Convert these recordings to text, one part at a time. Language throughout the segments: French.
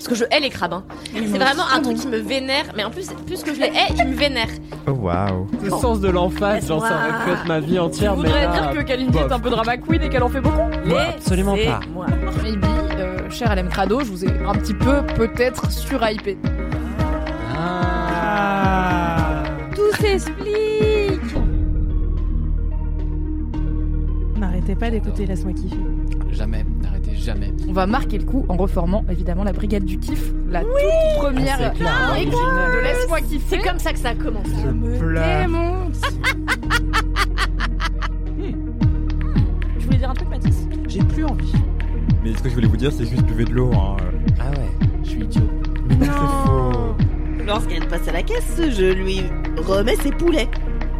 Parce que je hais les crabes. hein. C'est vraiment un truc qui me vénère. Mais en plus, plus que je les hais, ils me vénèrent. Oh waouh. Le sens de l'emphase, genre ça être ma vie entière. Je voudrais dire que Kalindi est un peu drama queen et qu'elle en fait beaucoup. Absolument pas. moi. Maybe, euh, cher LM Crado, je vous ai un petit peu peut-être surhypé. Ah. Tout s'explique N'arrêtez pas d'écouter Laisse-moi kiffer. Jamais, jamais. On va marquer le coup en reformant évidemment la brigade du kiff, la toute première Ah, clair. origine de Laisse-moi kiffer. C'est comme ça que ça a commencé. Je pleure. Démonte. Tu voulais dire un truc, Mathis J'ai plus envie. Mais ce que je voulais vous dire, c'est juste buvez de l'eau. Hein. Ah ouais, je suis idiot. Mais non, c'est faux. Lorsqu'elle passe à la caisse, je lui remets ses poulets.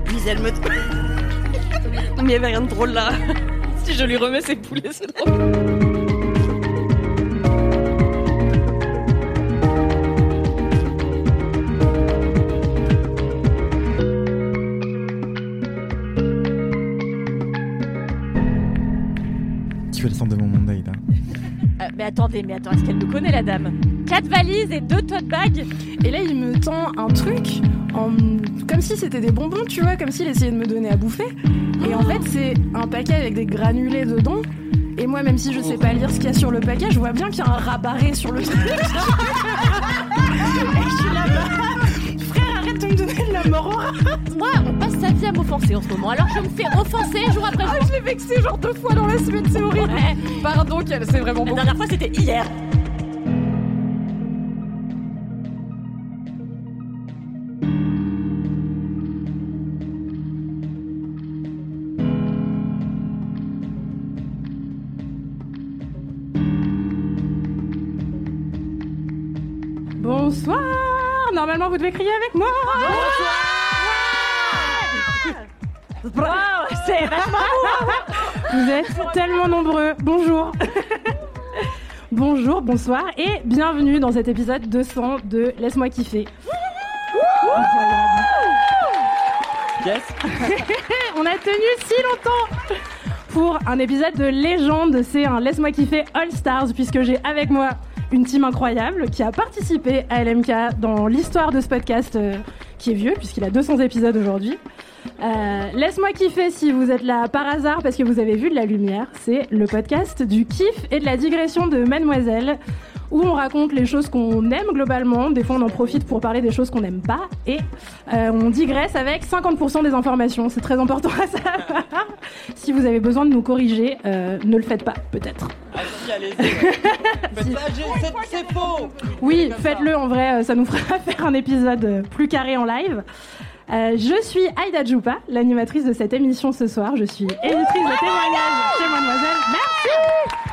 Puis elle me... Mais il y avait rien de drôle là. si je lui remets ses poulets, c'est drôle. Tu vas descendre de mon monde, Aïda. Euh, mais attendez, mais attends, est-ce qu'elle me connaît la dame? Quatre valises et deux tote bags Et là, il me tend un truc, en... comme si c'était des bonbons, tu vois, comme s'il essayait de me donner à bouffer. Et en fait, c'est un paquet avec des granulés dedans. Et moi, même si je sais pas lire ce qu'il y a sur le paquet, je vois bien qu'il y a un rabarré sur le truc. et je suis là-bas. La. Moi, on passe sa vie à m'offenser en ce moment. Alors je me fais offenser jour après Ah, jour. je l'ai vexé genre deux fois dans la semaine, c'est horrible. Ouais. Pardon, qu'elle c'est vraiment La beaucoup. dernière fois, c'était hier. Vous devez crier avec moi. Wow, c'est vachement Vous êtes tellement nombreux. Bonjour. Bonjour, bonsoir et bienvenue dans cet épisode 200 de Laisse-moi kiffer. Yes. On a tenu si longtemps pour un épisode de légende. C'est un Laisse-moi kiffer All Stars puisque j'ai avec moi une team incroyable qui a participé à LMK dans l'histoire de ce podcast euh, qui est vieux puisqu'il a 200 épisodes aujourd'hui. Euh, Laisse-moi kiffer si vous êtes là par hasard parce que vous avez vu de la lumière. C'est le podcast du kiff et de la digression de Mademoiselle où on raconte les choses qu'on aime globalement. Des fois, on en profite pour parler des choses qu'on n'aime pas et euh, on digresse avec 50% des informations. C'est très important à savoir. si vous avez besoin de nous corriger, euh, ne le faites pas, peut-être. Allez-y, allez-y. Faites pas, j'ai- c'est- faux. Oui, faites-le en vrai, euh, ça nous fera faire un épisode plus carré en live. Euh, je suis Aïda Djoupa, l'animatrice de cette émission ce soir. Je suis éditrice de témoignages chez Mademoiselle. Merci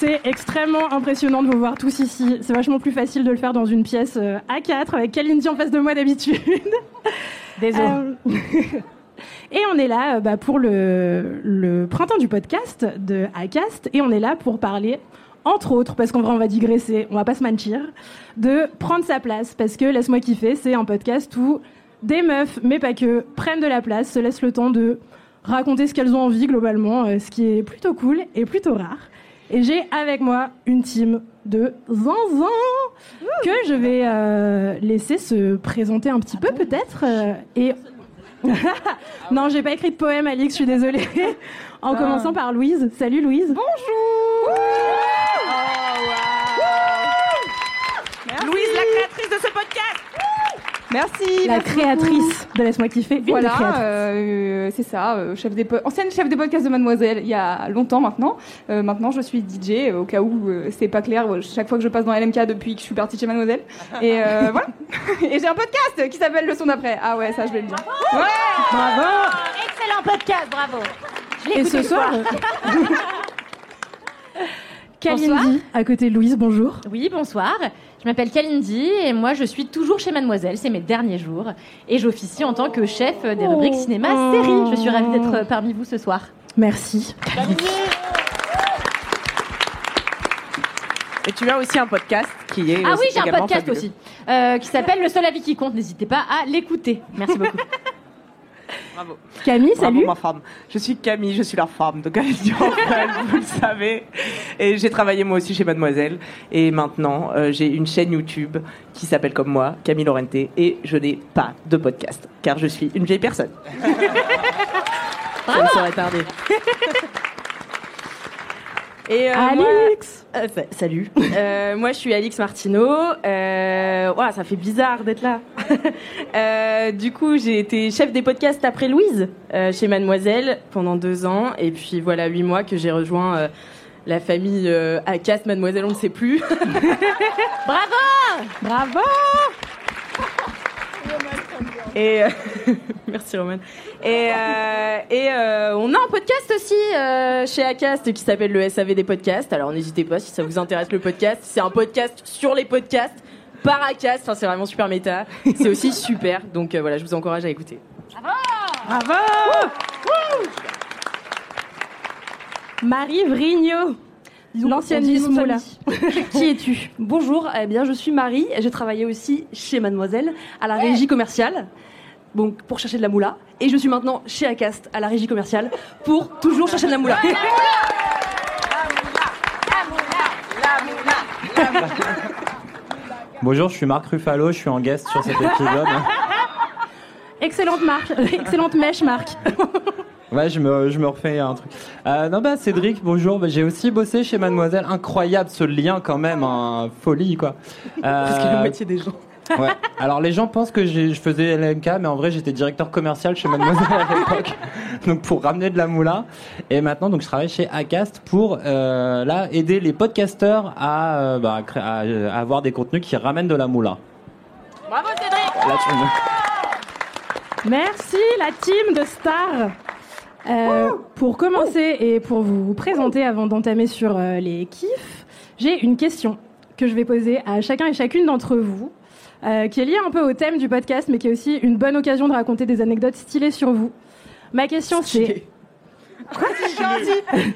C'est extrêmement impressionnant de vous voir tous ici. C'est vachement plus facile de le faire dans une pièce euh, à 4 avec Kalindi en face de moi d'habitude. Désolé. Euh, Et on est là euh, bah, pour le, le printemps du podcast de ACAST et on est là pour parler, entre autres, parce qu'en vrai on va digresser, on va pas se mentir, de prendre sa place. Parce que Laisse-moi kiffer, c'est un podcast où des meufs, mais pas que, prennent de la place, se laissent le temps de raconter ce qu'elles ont envie globalement, ce qui est plutôt cool et plutôt rare. Et j'ai avec moi une team de zinzin que je vais euh, laisser se présenter un petit peu peut-être. euh, et non, j'ai pas écrit de poème, Alix, je suis désolée. en commençant par Louise. Salut Louise. Bonjour. Merci. La merci créatrice de Laisse-moi kiffer. une Voilà, euh, c'est ça, euh, chef des ancienne chef des podcasts de Mademoiselle il y a longtemps maintenant. Euh, maintenant, je suis DJ, euh, au cas où euh, c'est pas clair, chaque fois que je passe dans LMK depuis que je suis partie de chez Mademoiselle. Et euh, voilà. Et j'ai un podcast qui s'appelle Le son d'après. Ah ouais, ça je vais le dire. Ouais Bravo. Excellent podcast, bravo. Je l'ai Et ce soir. Kalindi, à côté de Louise, bonjour. Oui, bonsoir. Je m'appelle Kalindi et moi je suis toujours chez Mademoiselle, c'est mes derniers jours. Et j'officie en tant que chef des rubriques cinéma série. Je suis ravie d'être parmi vous ce soir. Merci. Et tu as aussi un podcast qui est. Ah oui, j'ai un podcast fabuleux. aussi euh, qui s'appelle Le seul avis qui compte. N'hésitez pas à l'écouter. Merci beaucoup. Bravo. Camille, Bravo, salut. ma femme. Je suis Camille, je suis la femme Durand-Fred, vous le savez. Et j'ai travaillé moi aussi chez Mademoiselle. Et maintenant, euh, j'ai une chaîne YouTube qui s'appelle comme moi, Camille Laurenté. Et je n'ai pas de podcast, car je suis une vieille personne. Ça ne saurait tarder. Et euh, moi- Alix. Euh, sa- salut. Euh, moi, je suis Alix Martineau. Euh, ouah, ça fait bizarre d'être là. Euh, du coup, j'ai été chef des podcasts après Louise euh, chez Mademoiselle pendant deux ans. Et puis voilà, huit mois que j'ai rejoint euh, la famille euh, Acast Mademoiselle, on ne sait plus. Bravo Bravo. Et euh, merci Roman. Et, euh, et euh, on a un podcast aussi euh, chez Acast qui s'appelle le SAV des podcasts. Alors n'hésitez pas si ça vous intéresse le podcast. C'est un podcast sur les podcasts par Acast. Enfin, c'est vraiment super méta. C'est aussi super. Donc euh, voilà, je vous encourage à écouter. Bravo. Marie Vrigno. L'ancienne Miss Moula. Qui es-tu? Bonjour, eh bien je suis Marie, et j'ai travaillé aussi chez Mademoiselle à la régie commerciale. Donc pour chercher de la moula et je suis maintenant chez Acast à la régie commerciale pour toujours chercher de la moula. Bonjour, je suis Marc Ruffalo, je suis en guest sur cet épisode. Excellente marque, excellente mèche, Marc. Ouais, je me, je me refais un truc. Euh, non, bah, Cédric, bonjour. Bah, j'ai aussi bossé chez Mademoiselle. Incroyable ce lien, quand même. hein, folie, quoi. Parce que la Euh, moitié des gens. Ouais. Alors, les gens pensent que je faisais LMK, mais en vrai, j'étais directeur commercial chez Mademoiselle à l'époque. Donc, pour ramener de la moula. Et maintenant, donc, je travaille chez Acast pour, euh, là, aider les podcasteurs à, euh, bah, à cré- à, euh, à avoir des contenus qui ramènent de la moula. Bravo Cédric Là, tu me- Merci la team de stars. Euh, pour commencer et pour vous présenter avant d'entamer sur euh, les kiffs, j'ai une question que je vais poser à chacun et chacune d'entre vous, euh, qui est liée un peu au thème du podcast, mais qui est aussi une bonne occasion de raconter des anecdotes stylées sur vous. Ma question c'est...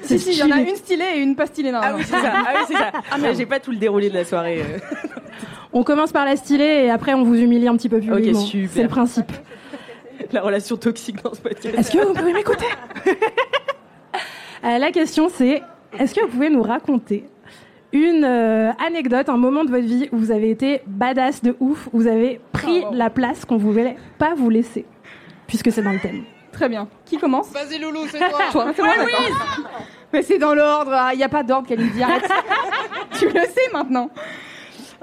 Si, si, il y en a une stylée et une pas stylée. Non, Ah non. oui, c'est ça. Ah oui, c'est ça. Mais j'ai pas tout le déroulé de la soirée. euh. On commence par la stylée et après on vous humilie un petit peu publiquement. super. C'est le principe. La relation toxique dans ce podcast. Est-ce que vous pouvez m'écouter? Euh, La question c'est, est-ce que vous pouvez nous raconter une euh, anecdote, un moment de votre vie où vous avez été badass de ouf, où vous avez pris la place qu'on voulait pas vous laisser, puisque c'est dans le thème. Très bien. Qui commence Vas-y, Loulou, c'est toi. Toi, c'est moi, d'accord. Mais c'est dans l'ordre, ah, il n'y a pas d'ordre, Kalindi, arrête. tu le sais maintenant.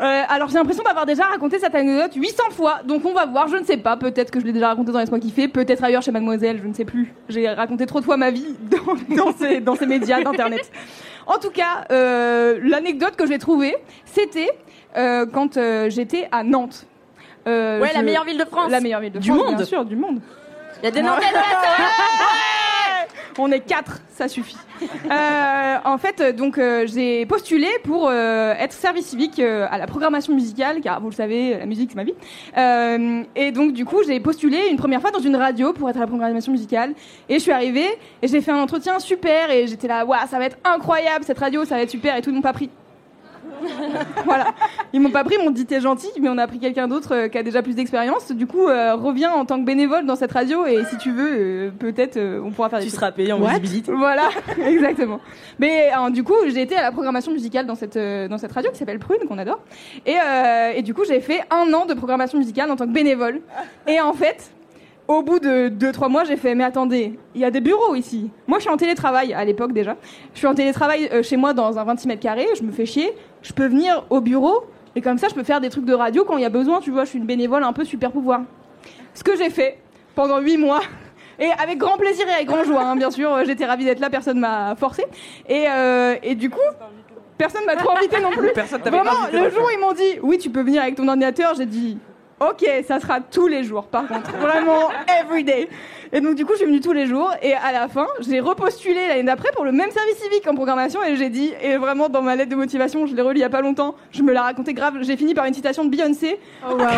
Euh, alors j'ai l'impression d'avoir déjà raconté cette anecdote 800 fois, donc on va voir, je ne sais pas, peut-être que je l'ai déjà raconté dans Laisse-moi kiffer, peut-être ailleurs chez Mademoiselle, je ne sais plus. J'ai raconté trop de fois ma vie dans, dans ces, dans ces médias d'internet. En tout cas, euh, l'anecdote que j'ai trouvée, c'était euh, quand euh, j'étais à Nantes. Euh, Ouais, la meilleure ville de France. La meilleure ville de Du France, monde. bien sûr, du monde. Il y a des Nantais dans la On est quatre, ça suffit. Euh, en fait, euh, donc euh, j'ai postulé pour être service civique à la programmation musicale, car vous le savez, la musique c'est ma vie. Et donc du coup, j'ai postulé une première fois dans une radio pour être à la programmation musicale. Et je suis arrivée et j'ai fait un entretien super et j'étais là, waouh, ça va être incroyable cette radio, ça va être super et tout, ils pas pris. voilà. Ils m'ont pas pris, ils m'ont dit t'es gentil, mais on a pris quelqu'un d'autre euh, qui a déjà plus d'expérience. Du coup, euh, reviens en tant que bénévole dans cette radio et si tu veux, euh, peut-être on pourra faire des Tu trucs. seras payé en What visibilité. Voilà, exactement. Mais du coup, j'ai été à la programmation musicale dans cette, dans cette radio qui s'appelle Prune, qu'on adore. Et, et du coup, j'ai fait un an de programmation musicale en tant que bénévole. Et en fait, au bout de 2-3 mois, j'ai fait, mais attendez, il y a des bureaux ici. Moi, je suis en télétravail à l'époque déjà. Je suis en télétravail euh, chez moi dans un 26 mètres carrés, je me fais chier. Je peux venir au bureau Et comme ça, je peux faire des trucs de radio quand il y a besoin, tu vois, je suis une bénévole un peu super pouvoir. Ce que j'ai fait pendant huit mois. Et avec grand plaisir et avec grand joie, hein, bien sûr. euh, J'étais ravie d'être là, personne m'a forcé. Et, euh, et du coup, personne m'a trop invité non plus. Personne Vraiment, invité le jour où ils m'ont dit, oui, tu peux venir avec ton ordinateur, j'ai dit, ok, ça sera tous les jours, par contre. Vraiment, every day. Et donc, du coup, je suis venue tous les jours. Et à la fin, j'ai repostulé l'année d'après pour le même service civique en programmation. Et j'ai dit, et vraiment, dans ma lettre de motivation, je l'ai relue il y a pas longtemps, je me l'ai raconté grave. J'ai fini par une citation de Beyoncé. Oh, wow.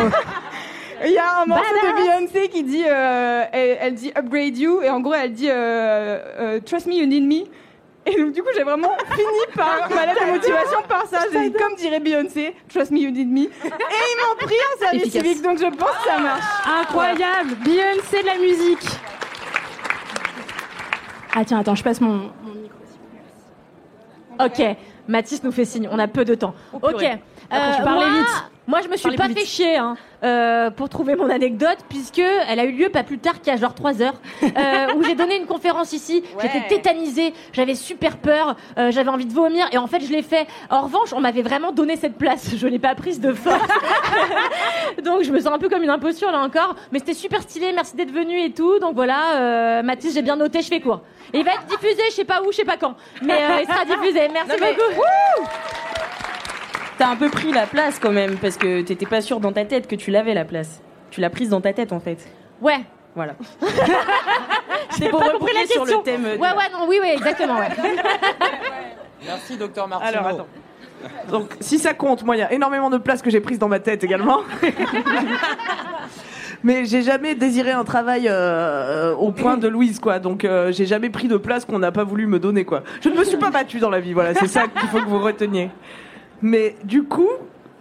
Il y a un morceau de Beyoncé qui dit, euh, elle, elle dit upgrade you, et en gros elle dit euh, euh, trust me, you need me. Et donc du coup j'ai vraiment fini par ma lettre de motivation par ça. J'ai dit comme dirait Beyoncé, trust me, you need me. Et ils m'ont pris en service Efficace. civique, donc je pense que ça marche. Incroyable Beyoncé de la musique Ah tiens, attends, je passe mon... Ok, Mathis nous fait signe, on a peu de temps. Ok. Après, tu euh, parlais moi, vite. Moi, je me suis Parlez pas plus fait vite. chier hein, euh, pour trouver mon anecdote, puisque elle a eu lieu pas plus tard a genre 3 heures, euh, où j'ai donné une conférence ici. J'étais tétanisée, j'avais super peur, euh, j'avais envie de vomir, et en fait, je l'ai fait. En revanche, on m'avait vraiment donné cette place. Je l'ai pas prise de force. Donc, je me sens un peu comme une imposture là encore. Mais c'était super stylé, merci d'être venu et tout. Donc voilà, Mathis, j'ai bien noté, je fais court. Et il va être diffusé, je sais pas où, je sais pas quand. Mais il sera diffusé. Merci Non, mais- beaucoup. T'as un peu pris la place quand même, parce que t'étais pas sûr dans ta tête que tu l'avais la place. Tu l'as prise dans ta tête en fait. Ouais. Voilà. J'ai pour pas compris la rebondir sur question. le thème de Ouais, ouais, non, oui, oui, exactement, ouais. Merci, docteur Martino. Alors attends. Donc si ça compte, moi il y a énormément de places que j'ai prises dans ma tête également. Mais j'ai jamais désiré un travail euh, au point de Louise quoi. Donc euh, j'ai jamais pris de place qu'on n'a pas voulu me donner quoi. Je ne me suis pas battue dans la vie, voilà, c'est ça qu'il faut que vous reteniez. Mais du coup,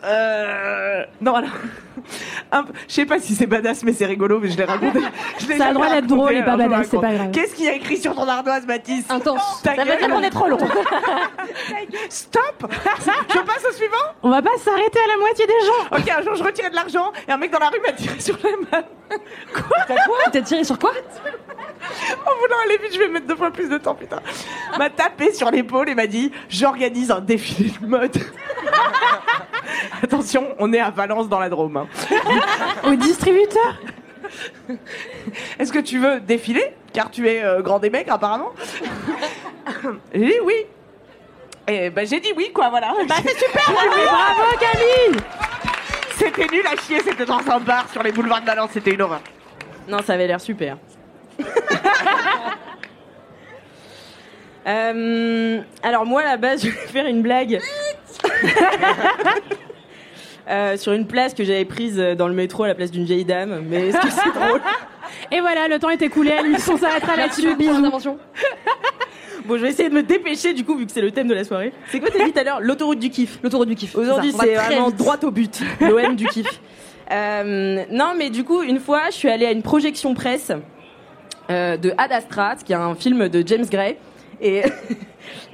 euh... non alors, je sais pas si c'est badass mais c'est rigolo, mais je l'ai raconté. Je l'ai Ça a le droit d'être drôle et pas le badass, c'est pas grave. Qu'est-ce qu'il y a écrit sur ton ardoise, Mathis Intense. Ta Ça veut dire qu'on est trop long. Stop Je passe au suivant On va pas s'arrêter à la moitié des gens Ok, un jour je retirais de l'argent et un mec dans la rue m'a tiré sur la main. T'as tiré sur quoi En voulant aller vite, je vais mettre deux fois plus de temps, putain. M'a tapé sur l'épaule et m'a dit J'organise un défilé de mode. Attention, on est à Valence dans la Drôme. hein. Au distributeur Est-ce que tu veux défiler? Car tu es euh, grand des mecs, apparemment. J'ai dit oui. Et ben j'ai dit oui, quoi, voilà. Bah c'est super Bravo Camille C'était nul à chier, c'était dans un bar sur les boulevards de Valence, c'était une horreur. Non, ça avait l'air super. Euh, alors moi, à la base, je vais faire une blague. Euh, sur une place que j'avais prise dans le métro à la place d'une vieille dame, mais est-ce que c'est drôle? Et voilà, le temps est écoulé, l'émission s'arrêtera là-dessus. Bisous. Bon, je vais essayer de me dépêcher du coup, vu que c'est le thème de la soirée. C'est quoi t'as dit tout à l'heure? L'autoroute du kiff. L'autoroute du kiff. Aujourd'hui, c'est vraiment vite. droit au but. L'OM du kiff. Euh, non, mais du coup, une fois, je suis allée à une projection presse euh, de Ad Astra, qui est un film de James Gray. Et,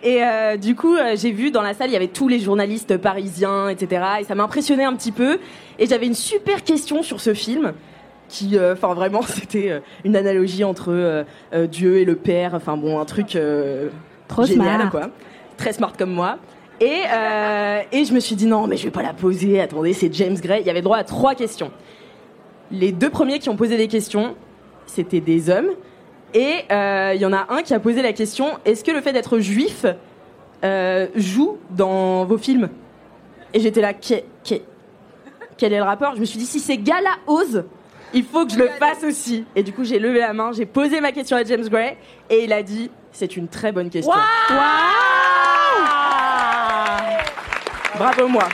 et euh, du coup, euh, j'ai vu dans la salle, il y avait tous les journalistes parisiens, etc. Et ça m'impressionnait un petit peu. Et j'avais une super question sur ce film. Qui, euh, enfin, vraiment, c'était une analogie entre Dieu et le Père. Enfin, bon, un truc Trop génial, smart. quoi. Très smart comme moi. Et, et je me suis dit non, mais je vais pas la poser. Attendez, c'est James Gray. Il y avait droit à trois questions. Les deux premiers qui ont posé des questions, c'était des hommes. Et euh, il y en a un qui a posé la question est-ce que le fait d'être juif euh, joue dans vos films? Et j'étais là quel est le rapport? Je me suis dit si ces gars-là osent, il faut que je le fasse aussi. Et du coup, j'ai levé la main, j'ai posé ma question à James Gray, et il a dit c'est une très bonne question. Bravo moi.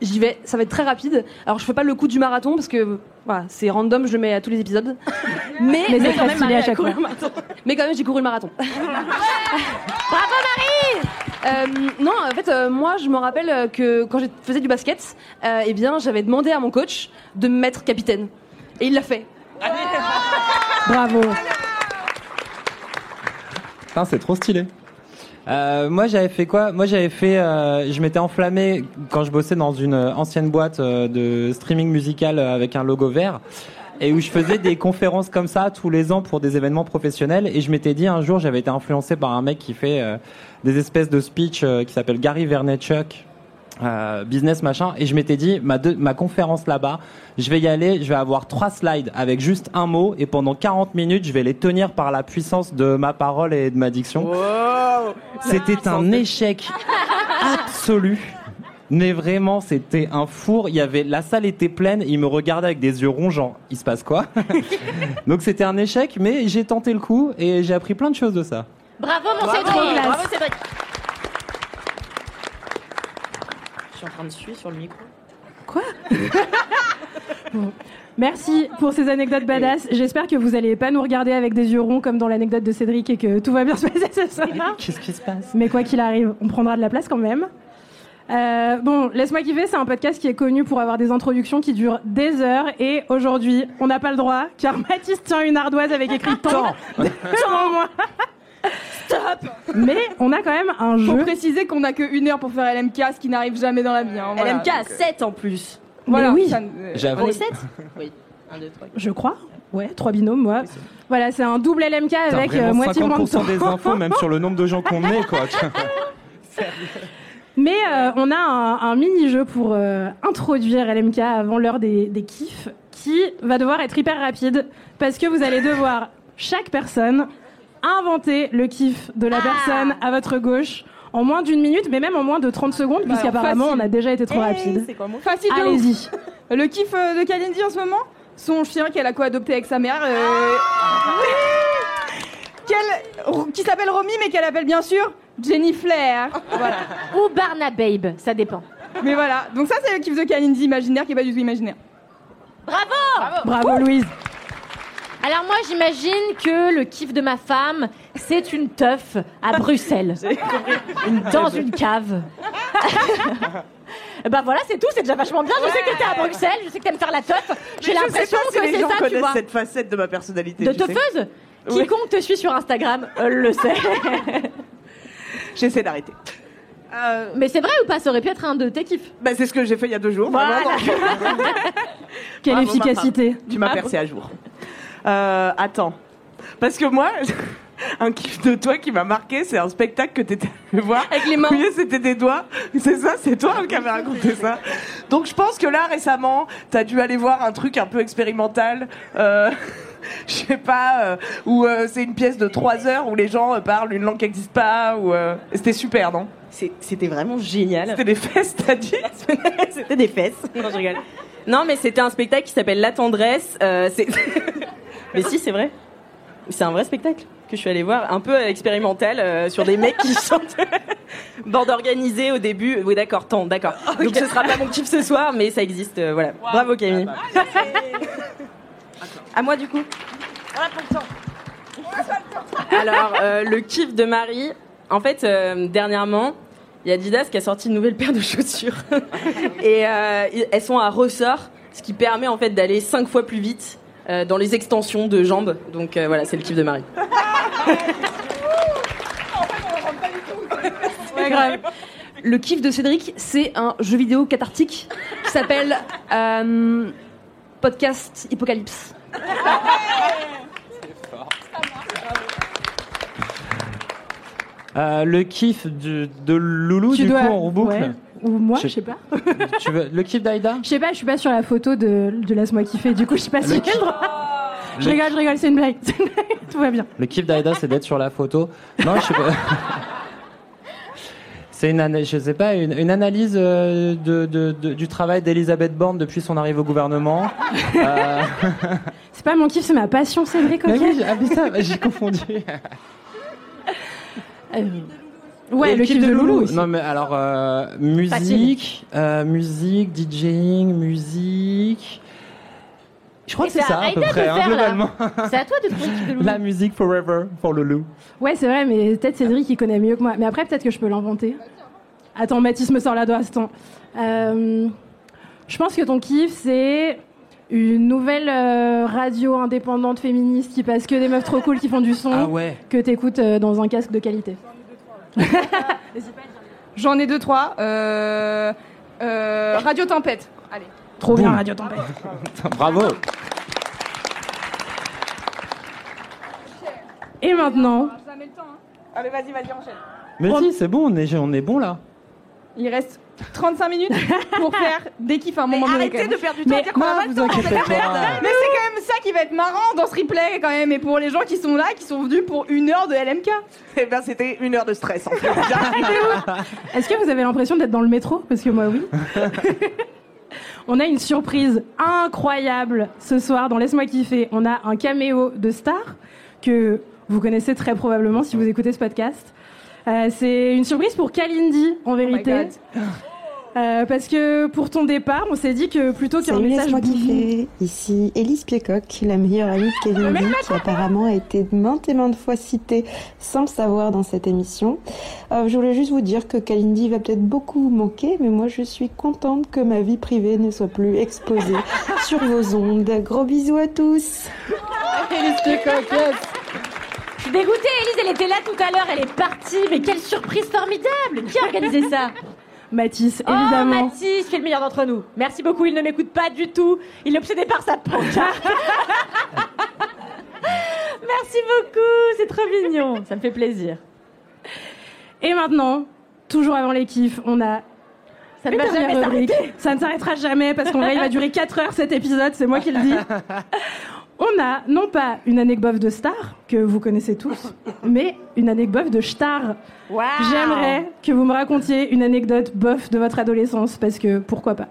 J'y vais, ça va être très rapide. Alors je fais pas le coup du marathon parce que voilà, c'est random, je le mets à tous les épisodes. Mais, quand même, à chaque fois. Mais quand même, j'ai couru le marathon. Bravo Marie Euh, non, en fait, euh, moi, je me rappelle euh, que quand je faisais du basket, euh, eh bien, j'avais demandé à mon coach de me mettre capitaine. Et il l'a fait. Bravo. C'est trop stylé. Euh, moi j'avais fait quoi? Moi j'avais fait, euh, je m'étais enflammé quand je bossais dans une euh, ancienne boîte euh, de streaming musical euh, avec un logo vert. et où je faisais des conférences comme ça tous les ans pour des événements professionnels. Et je m'étais dit un jour, j'avais été influencé par un mec qui fait des espèces de speech qui s'appelle Gary Vaynerchuk. Euh, business machin et je m'étais dit ma, deux- ma conférence là-bas je vais y aller je vais avoir trois slides avec juste un mot et pendant 40 minutes je vais les tenir par la puissance de ma parole et de ma diction c'était un échec absolu. Mais vraiment, c'était un four. Il y avait, la salle était pleine. Il me regardait avec des yeux ronds, genre, il se passe quoi Donc c'était un échec, mais j'ai tenté le coup et j'ai appris plein de choses de ça. Bravo, mon Bravo, Cédric. bravo, Cédric. Je suis en train de suivre sur le micro. Merci pour ces anecdotes badass. J'espère que vous allez pas nous regarder avec des yeux ronds comme dans l'anecdote de Cédric et que tout va bien se passer ce soir. Qu'est-ce qui se passe Mais quoi qu'il arrive, on prendra de la place quand même. Euh, bon, laisse-moi kiffer, c'est un podcast qui est connu pour avoir des introductions qui durent des heures et aujourd'hui, on n'a pas le droit car Mathis tient une ardoise avec écrit temps. Stop Mais on a quand même un Faut jeu. préciser qu'on a que une heure pour faire LMK, ce qui n'arrive jamais dans la vie. hein, voilà. LMK à 7 en plus. Voilà, Mais oui. ça ne- J'avoue. On est 7 Oui. 1, 2, 3. Je crois. Ouais, trois binômes, moi. Voilà, c'est un double LMK Putain, avec euh, vraiment moitié moins de 50% temps. des infos, même sur le nombre de gens qu'on est, quoi. Mais euh, on a un, un mini-jeu pour euh, introduire LMK avant l'heure des, des kiffs qui va devoir être hyper rapide parce que vous allez devoir, chaque personne, inventer le kiff de la personne à votre gauche en moins d'une minute, mais même en moins de 30 secondes, Bah, puisqu'apparemment on a déjà été trop rapide. C'est quoi mon Facile. Allez-y. Le kiff euh, de Kalindi en ce moment Son chien qu'elle a co-adopté avec sa mère. euh, qu'elle- qui s'appelle Romy, mais qu'elle appelle bien sûr Jenny Flair. Voilà. Ou Barna Babe, ça dépend. Mais voilà, donc ça c'est le kiff de Kalindi imaginaire qui est pas du tout imaginaire. Bravo Bravo Louise. Alors moi j'imagine que le kiff de ma femme, c'est une teuf à Bruxelles. Dans une cave. bah voilà, c'est tout, c'est déjà vachement bien. Je sais que t'es à Bruxelles, je sais que t'aimes faire la teuf. J'ai l'impression que les c'est gens ça, tu connaissent vois. cette facette de ma personnalité. De teufeuse. Quiconque te suit sur Instagram euh, le sait. J'essaie d'arrêter. Euh, Mais c'est vrai ou pas Ça aurait pu être un de tes kiffs. bah, c'est ce que j'ai fait il y a deux jours. Voilà. vraiment, donc- Quelle Bravo, efficacité. Tu m'as percé à jour. Euh, attends. Parce que moi, un kiff de toi qui m'a marqué, c'est un spectacle que t'étais allé voir. Avec les mains. Oui, c'était des doigts. C'est ça, c'est toi qui avais raconté ça. Donc je pense que là, récemment, t'as dû aller voir un truc un peu expérimental. Euh, je sais pas, euh, où euh, c'est une pièce de trois heures où les gens euh, parlent une langue qui n'existe pas. Ou, C'était super, non? C'était vraiment génial. C'était des fesses, t'as dit? C'était des fesses. Non, je rigole. Non, mais c'était un spectacle qui s'appelle La Tendresse. c'est- mais si, c'est vrai. C'est un vrai spectacle que je suis allée voir, un peu expérimental, euh, sur des mecs qui chantent. Bande organisée au début. Oui, d'accord, tant, d'accord. Donc ce sera pas mon kiff ce soir, mais ça existe. euh, voilà. Bravo Camille. à moi du coup. Alors, euh, le kiff de Marie. En fait, euh, dernièrement, il y a Adidas qui a sorti une nouvelle paire de chaussures. Et euh, elles sont à ressort, ce qui permet en fait d'aller cinq fois plus vite euh, dans les extensions de jambes. Donc euh, voilà, c'est le kiff de Marie. Ouais, grave. Le kiff de Cédric, c'est un jeu vidéo cathartique qui s'appelle euh, Podcast Hypocalypse. Euh, le kiff du- de Loulou, Tu du dois- coup, reboucle. ouais. Ou moi, Je- sais pas. Tu veux, le kiff d'Aïda Je sais pas, je suis pas sur la photo de, de Laisse-moi kiffer, du coup je suis pas sûre. Je Le- rigole, je rigole, c'est une blague. C'est Tout va bien. Le kiff d'Aïda, c'est d'être sur la photo. Non, je sais pas. C'est une, je sais pas, une, une analyse euh, de, de- de- du travail d'Elisabeth Borne depuis son arrivée au gouvernement. Euh, C'est pas mon kiff, c'est ma passion, Cédric. mais ok oui, j'ai- ah, j'ai confondu. Euh, Ouais, le kiff de Loulou aussi. Non, mais alors, euh, musique, euh, musique, DJing, musique. Je crois Et que c'est ça, à peu de près, hein, globalement. C'est à toi de trouver le kiff de Loulou. La musique forever pour Loulou. Ouais, c'est vrai, mais peut-être Cédric il connaît mieux que moi. Mais après, peut-être que je peux l'inventer. Attends, Mathis me sort la doigt, attends. Euh, je pense que ton kiff, c'est une nouvelle euh, radio indépendante féministe qui passe que des meufs trop cool qui font du son Ah ouais. que t'écoutes euh, dans un casque de qualité. J'en ai deux, trois. Euh, euh, Radio Tempête. Allez. Trop bien, Radio Tempête. Bravo. Et maintenant. Ah, hein. Allez, vas-y, vas-y, enchaîne. Mais si, c'est bon, on est, on est bon là. Il reste 35 minutes pour faire des kiffs à un moment donné. arrêtez de perdre du temps à Mais dire qu'on a pas le temps, merde. Mais c'est quand même ça qui va être marrant dans ce replay quand même. Et pour les gens qui sont là, qui sont venus pour une heure de LMK. Eh ben, c'était une heure de stress en fait. est-ce que vous avez l'impression d'être dans le métro? Parce que moi, oui. On a une surprise incroyable ce soir dans Laisse-moi kiffer. On a un caméo de star que vous connaissez très probablement si vous écoutez ce podcast. Euh, c'est une surprise pour Kalindi en vérité. Euh, parce que pour ton départ, on s'est dit que plutôt qu'un message kiffer. Ici Élise Piecoq, la meilleure amie de Kevin Lee, qui apparemment a été maintes et maintes fois citée sans le savoir dans cette émission. Euh, je voulais juste vous dire que Kalindi va peut-être beaucoup vous manquer, mais moi je suis contente que ma vie privée ne soit plus exposée sur vos ondes. Gros bisous à tous. Élise Piecoq, yes. Je suis dégoûtée, Élise, elle était là tout à l'heure, elle est partie, mais quelle surprise formidable Qui a organisé ça? Mathis, Oh, évidemment. Mathis, qui est le meilleur d'entre nous. Merci beaucoup, il ne m'écoute pas du tout. Il est obsédé par sa pancarte. Merci beaucoup, c'est trop mignon. Ça me fait plaisir. Et maintenant, toujours avant les kiffs, on a Ça ne va jamais. Ça ne s'arrêtera jamais parce qu'en vrai, il va durer 4 heures cet épisode, c'est moi qui le dis. On a non pas une anecdote de star, que vous connaissez tous, mais une anecdote de star. J'aimerais que vous me racontiez une anecdote bof de votre adolescence, parce que pourquoi pas.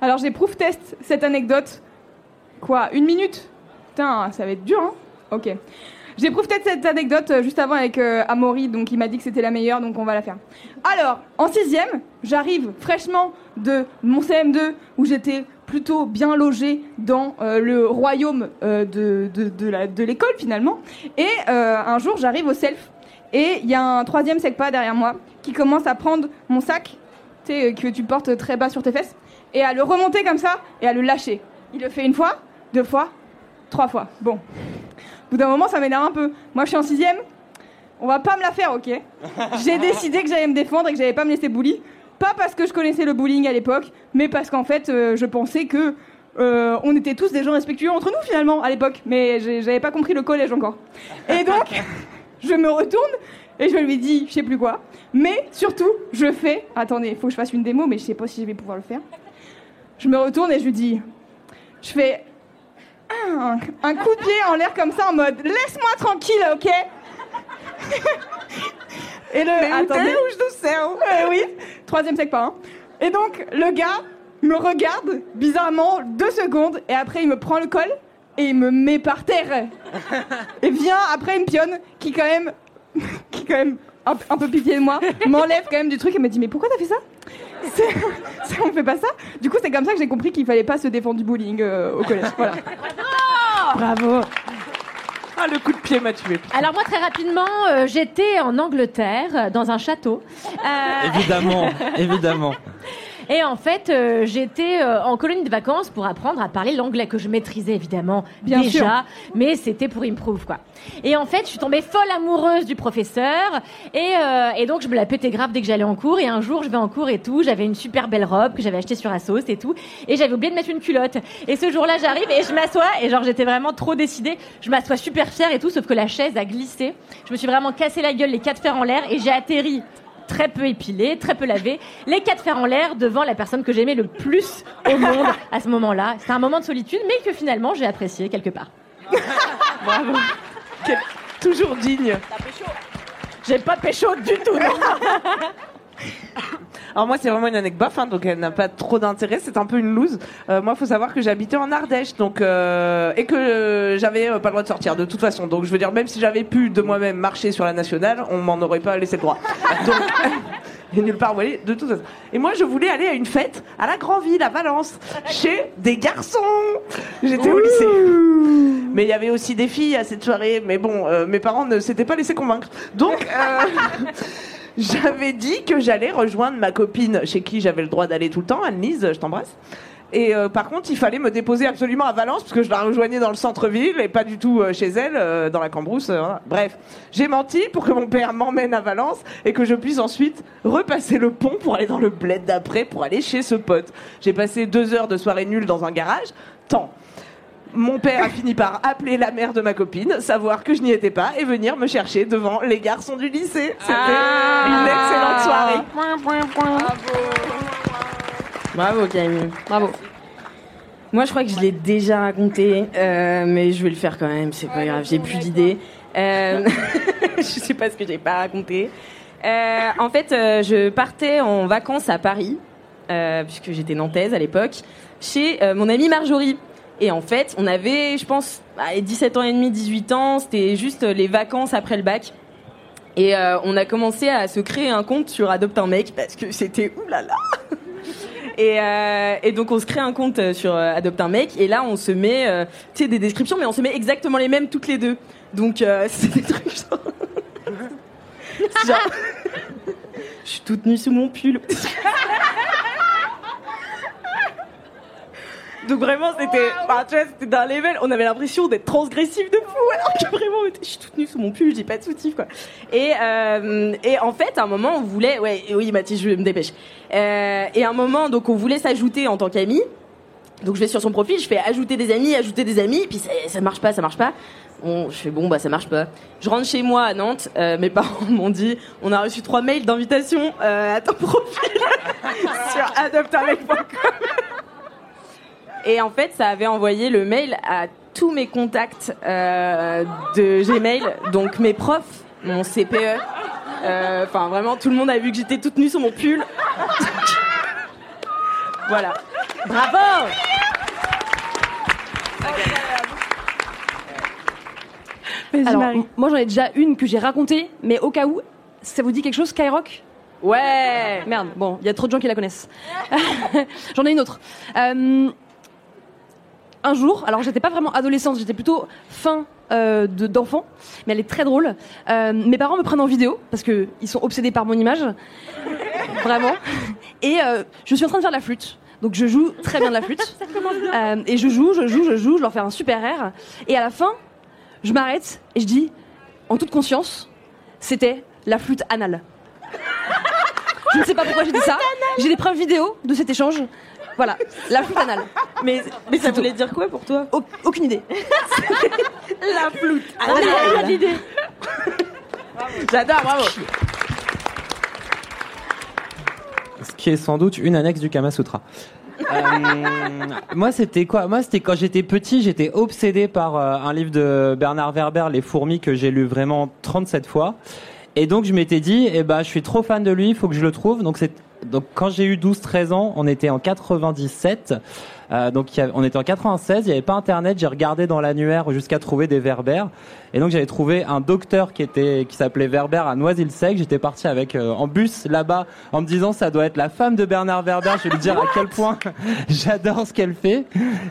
Alors j'ai proof test cette anecdote. Quoi Une minute? Putain, ça va être dur, hein? Ok. J'ai proof test cette anecdote euh, juste avant avec euh, Amaury, donc il m'a dit que c'était la meilleure, donc on va la faire. Alors, en sixième, j'arrive fraîchement de mon CM2 où j'étais plutôt bien logée dans euh, le royaume euh, de, de, de l'école finalement. Et euh, un jour, j'arrive au self et il y a un troisième secpa derrière moi qui commence à prendre mon sac, que tu portes très bas sur tes fesses, et à le remonter comme ça et à le lâcher. Il le fait une fois, deux fois, trois fois. Bon. Au bout d'un moment, ça m'énerve un peu. Moi, je suis en sixième. On va pas me la faire, ok? J'ai décidé que j'allais me défendre et que j'allais pas me laisser bully. Pas parce que je connaissais le bullying à l'époque, mais parce qu'en fait, euh, je pensais que euh, on était tous des gens respectueux entre nous finalement à l'époque. Mais j'avais pas compris le collège encore. Et donc, je me retourne et je lui dis, je sais plus quoi. Mais surtout, je fais. Attendez, il faut que je fasse une démo, mais je sais pas si je vais pouvoir le faire. Je me retourne et je lui dis, je fais un, un coup de pied en l'air comme ça en mode laisse-moi tranquille, ok? Et le Mais attendez, où je te sers? Euh, oui, troisième sec pas. hein. Et donc le gars me regarde bizarrement deux secondes et après il me prend le col et il me met par terre. Et vient après une pionne qui quand même qui quand même un, un peu pitié de moi m'enlève quand même du truc et me dit mais pourquoi t'as fait ça? On fait pas ça. Du coup c'est comme ça que j'ai compris qu'il fallait pas se défendre du bullying euh, au collège. Voilà. Bravo. Ah, le coup de pied m'a tué. Alors moi très rapidement, euh, j'étais en Angleterre dans un château. Euh, Évidemment, évidemment. Et en fait, euh, j'étais euh, en colonie de vacances pour apprendre à parler l'anglais que je maîtrisais évidemment Bien déjà, sûr. mais c'était pour improve quoi. Et en fait, je suis tombée folle amoureuse du professeur et, euh, et donc je me la pétais grave dès que j'allais en cours. Et un jour, je vais en cours et tout, j'avais une super belle robe que j'avais achetée sur Asos et tout, et j'avais oublié de mettre une culotte. Et ce jour-là, j'arrive et je m'assois et genre j'étais vraiment trop décidée. Je m'assois super fière et tout, sauf que la chaise a glissé. Je me suis vraiment cassé la gueule, les quatre fers en l'air et j'ai atterri très peu épilé, très peu lavé, les quatre fers en l'air devant la personne que j'aimais le plus au monde à ce moment-là. C'était un moment de solitude, mais que finalement j'ai apprécié quelque part. Bravo. Quel- Toujours digne. J'ai pas pécho du tout, non. Alors moi c'est vraiment une anecdote, hein, donc elle n'a pas trop d'intérêt, c'est un peu une loose. Euh, moi faut savoir que j'habitais en Ardèche, donc euh, et que euh, j'avais pas le droit de sortir de toute façon. Donc je veux dire même si j'avais pu de moi-même marcher sur la nationale, on m'en aurait pas laissé le droit. Donc et nulle part où aller de toute façon. Et moi je voulais aller à une fête à la Grand Ville à Valence chez des garçons. J'étais au lycée. Mais il y avait aussi des filles à cette soirée, mais bon, mes parents ne s'étaient pas laissés convaincre. Donc euh, j'avais dit que j'allais rejoindre ma copine chez qui j'avais le droit d'aller tout le temps, Anne-Lise, je t'embrasse. Et euh, par contre, il fallait me déposer absolument à Valence parce que je la rejoignais dans le centre-ville et pas du tout euh, chez elle, euh, dans la Cambrousse. euh, voilà. Bref, j'ai menti pour que mon père m'emmène à Valence et que je puisse ensuite repasser le pont pour aller dans le bled d'après pour aller chez ce pote. J'ai passé deux heures de soirée nulle dans un garage. Tant. Mon père a fini par appeler la mère de ma copine, savoir que je n'y étais pas et venir me chercher devant les garçons du lycée. C'était Ah. une excellente soirée. Bravo Camille, bravo. Moi je crois que je l'ai déjà raconté, euh, mais je vais le faire quand même, c'est pas grave, j'ai plus d'idées. Euh, je sais pas ce que j'ai pas raconté. Euh, en fait, euh, je partais en vacances à Paris, euh, puisque j'étais nantaise à l'époque, chez euh, mon amie Marjorie. Et en fait, on avait, je pense, allez, 17 ans et demi, 18 ans, c'était juste les vacances après le bac. Et euh, on a commencé à se créer un compte sur Adopte un mec parce que c'était oulala. Et, euh, et donc on se crée un compte euh, sur euh, Adopte un mec et là on se met, euh, tu sais, des descriptions, mais on se met exactement les mêmes toutes les deux. Donc euh, c'est des trucs genre, genre, je suis toute nue sous mon pull. Donc vraiment c'était, enfin, tu d'un level, on avait l'impression d'être transgressif de fou, alors que vraiment je suis toute nue sous mon pull, j'ai pas de soutif quoi. Et, euh, et en fait à un moment on voulait, ouais, oui Mathis je me dépêche. Euh, et à un moment donc on voulait s'ajouter en tant qu'amis. Donc je vais sur son profil, je fais ajouter des amis, ajouter des amis, puis ça, ça marche pas, ça marche pas. Je fais bon bah ça marche pas. Je rentre chez moi à Nantes, euh, mes parents m'ont dit on a reçu trois mails d'invitation à ton profil sur adopteunmec.com. Et en fait, ça avait envoyé le mail à tous mes contacts euh, de Gmail, donc mes profs, mon CPE. euh, Enfin, vraiment, tout le monde a vu que j'étais toute nue sur mon pull. voilà. Bravo Alors, moi j'en ai déjà une que j'ai racontée, mais au cas où, ça vous dit quelque chose, Skyrock? Ouais Merde, bon, il y a trop de gens qui la connaissent. j'en ai une autre. Euh, un jour, alors j'étais pas vraiment adolescente, j'étais plutôt fin euh, de- d'enfant, mais elle est très drôle. Euh, mes parents me prennent en vidéo parce que ils sont obsédés par mon image, vraiment. Et euh, je suis en train de faire de la flûte. Donc je joue très bien de la flûte. Et je joue, je joue, je joue, je leur fais un super air. Et à la fin, je m'arrête et je dis, en toute conscience, c'était la flûte anale. Je ne sais pas pourquoi j'ai dit ça. J'ai des preuves vidéo de cet échange. Voilà, la flûte anale. Mais, mais ça voulait dire quoi pour toi? Aucune idée. La flûte Ah, mais il y a l'idée. J'adore, bravo Ce qui est sans doute une annexe du Kama Sutra. Euh, moi, c'était quoi? Moi, c'était quand j'étais petit, j'étais obsédé par euh, un livre de Bernard Werber, Les fourmis, que j'ai lu vraiment 37 fois. Et donc, je m'étais dit, eh ben, je suis trop fan de lui, il faut que je le trouve. Donc, c'est donc quand j'ai eu 12-13 ans, on était en 97. Euh, donc y avait- on était en 96, il n'y avait pas internet, j'ai regardé dans l'annuaire jusqu'à trouver des Werber. Et donc j'avais trouvé un docteur qui était qui s'appelait Werber à Noisy-le-Sec. J'étais parti avec euh, en bus là-bas en me disant ça doit être la femme de Bernard Werber. Je vais lui dire à quel point j'adore ce qu'elle fait.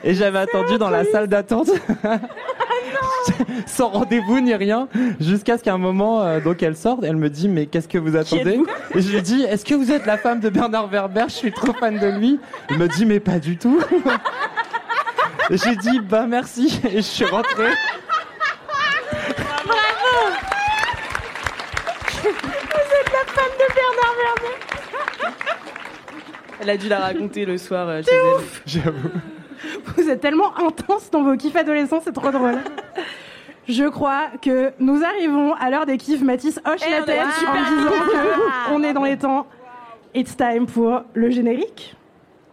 Et j'avais attendu dans la salle d'attente. sans rendez-vous ni rien, jusqu'à ce qu'à un moment, euh, donc elle sorte, elle me dit mais qu'est-ce que vous attendez? Et je lui dis est-ce que vous êtes la femme de Bernard Werber Je suis trop fan de lui. Elle me dit mais pas du tout. J'ai dit bah merci et je suis rentré. Bravo Vous êtes la femme de Bernard Werber Elle a dû la raconter le soir euh, chez elle. J'avoue. Vous êtes tellement intense dans vos kiffs adolescents, c'est trop drôle. Je crois que nous arrivons à l'heure des kiffs. Mathis hoche Eh, la on est tête super en disant qu'on est dans les temps. It's time pour le générique.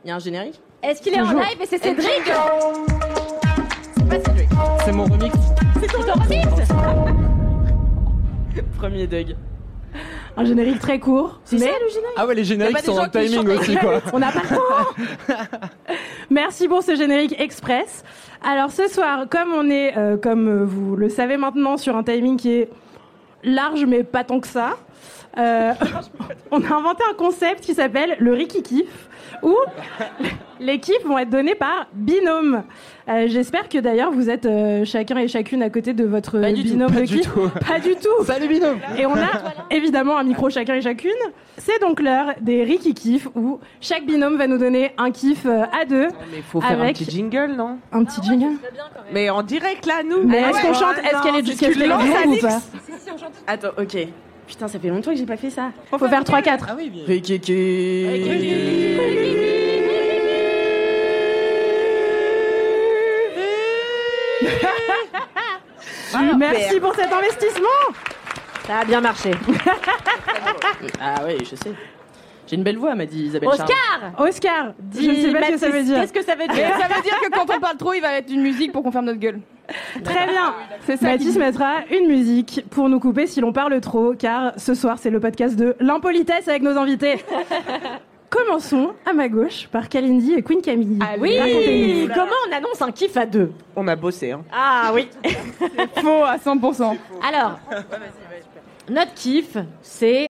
Il y a un générique? Est-ce qu'il est en live et c'est Cédric C'est mon remix. C'est ton remix Premier Doug. Un générique très court. C'est mais ça le générique Ah ouais les génériques sont qui timing aussi quoi. On n'a pas le temps. Merci pour ce générique express. Alors ce soir, comme on est, euh, comme vous le savez maintenant, sur un timing qui est large mais pas tant que ça, euh, on a inventé un concept qui s'appelle le Ricky Kiff, où les kiffs vont être donnés par binôme. Euh, J'espère que d'ailleurs vous êtes euh, chacun et chacune à côté de votre Pas du tout, binôme pas de du kiff. tout. Pas du tout. Salut binôme. Et on a évidemment un micro chacun et chacune. C'est donc l'heure des Ricky Kiff où chaque binôme va nous donner un kiff à deux. Mais faut faire un Avec- petit jingle, non? Un petit jingle. Mais en direct là, nous. Mais Ah est-ce ouais. qu'on chante Est-ce Non, qu'elle est c'est est-ce qu'elle tu est lances, longue ou pas? Attends, ok. Putain, ça fait longtemps que j'ai pas fait ça. Faut faire 3-4. Ah oui bien. Merci pour cet investissement. Ça a bien marché. ah oui, je sais. J'ai une belle voix, m'a dit Isabelle Charles. Oscar Oscar, Dis, je ne sais pas ce que ça veut dire. Qu'est-ce que ça veut dire ça veut dire que quand on parle trop, il va mettre une musique pour qu'on ferme notre gueule. Très bien. C'est ça. Mathis mettra une musique pour nous couper si l'on parle trop, car ce soir c'est le podcast de l'impolitesse avec nos invités. Commençons à ma gauche par Kalindi et Queen Camille. Oui Racontez-nous. Comment on annonce un kiff à deux On a bossé, hein. Ah oui Faux à 100%. Alors, notre kiff, c'est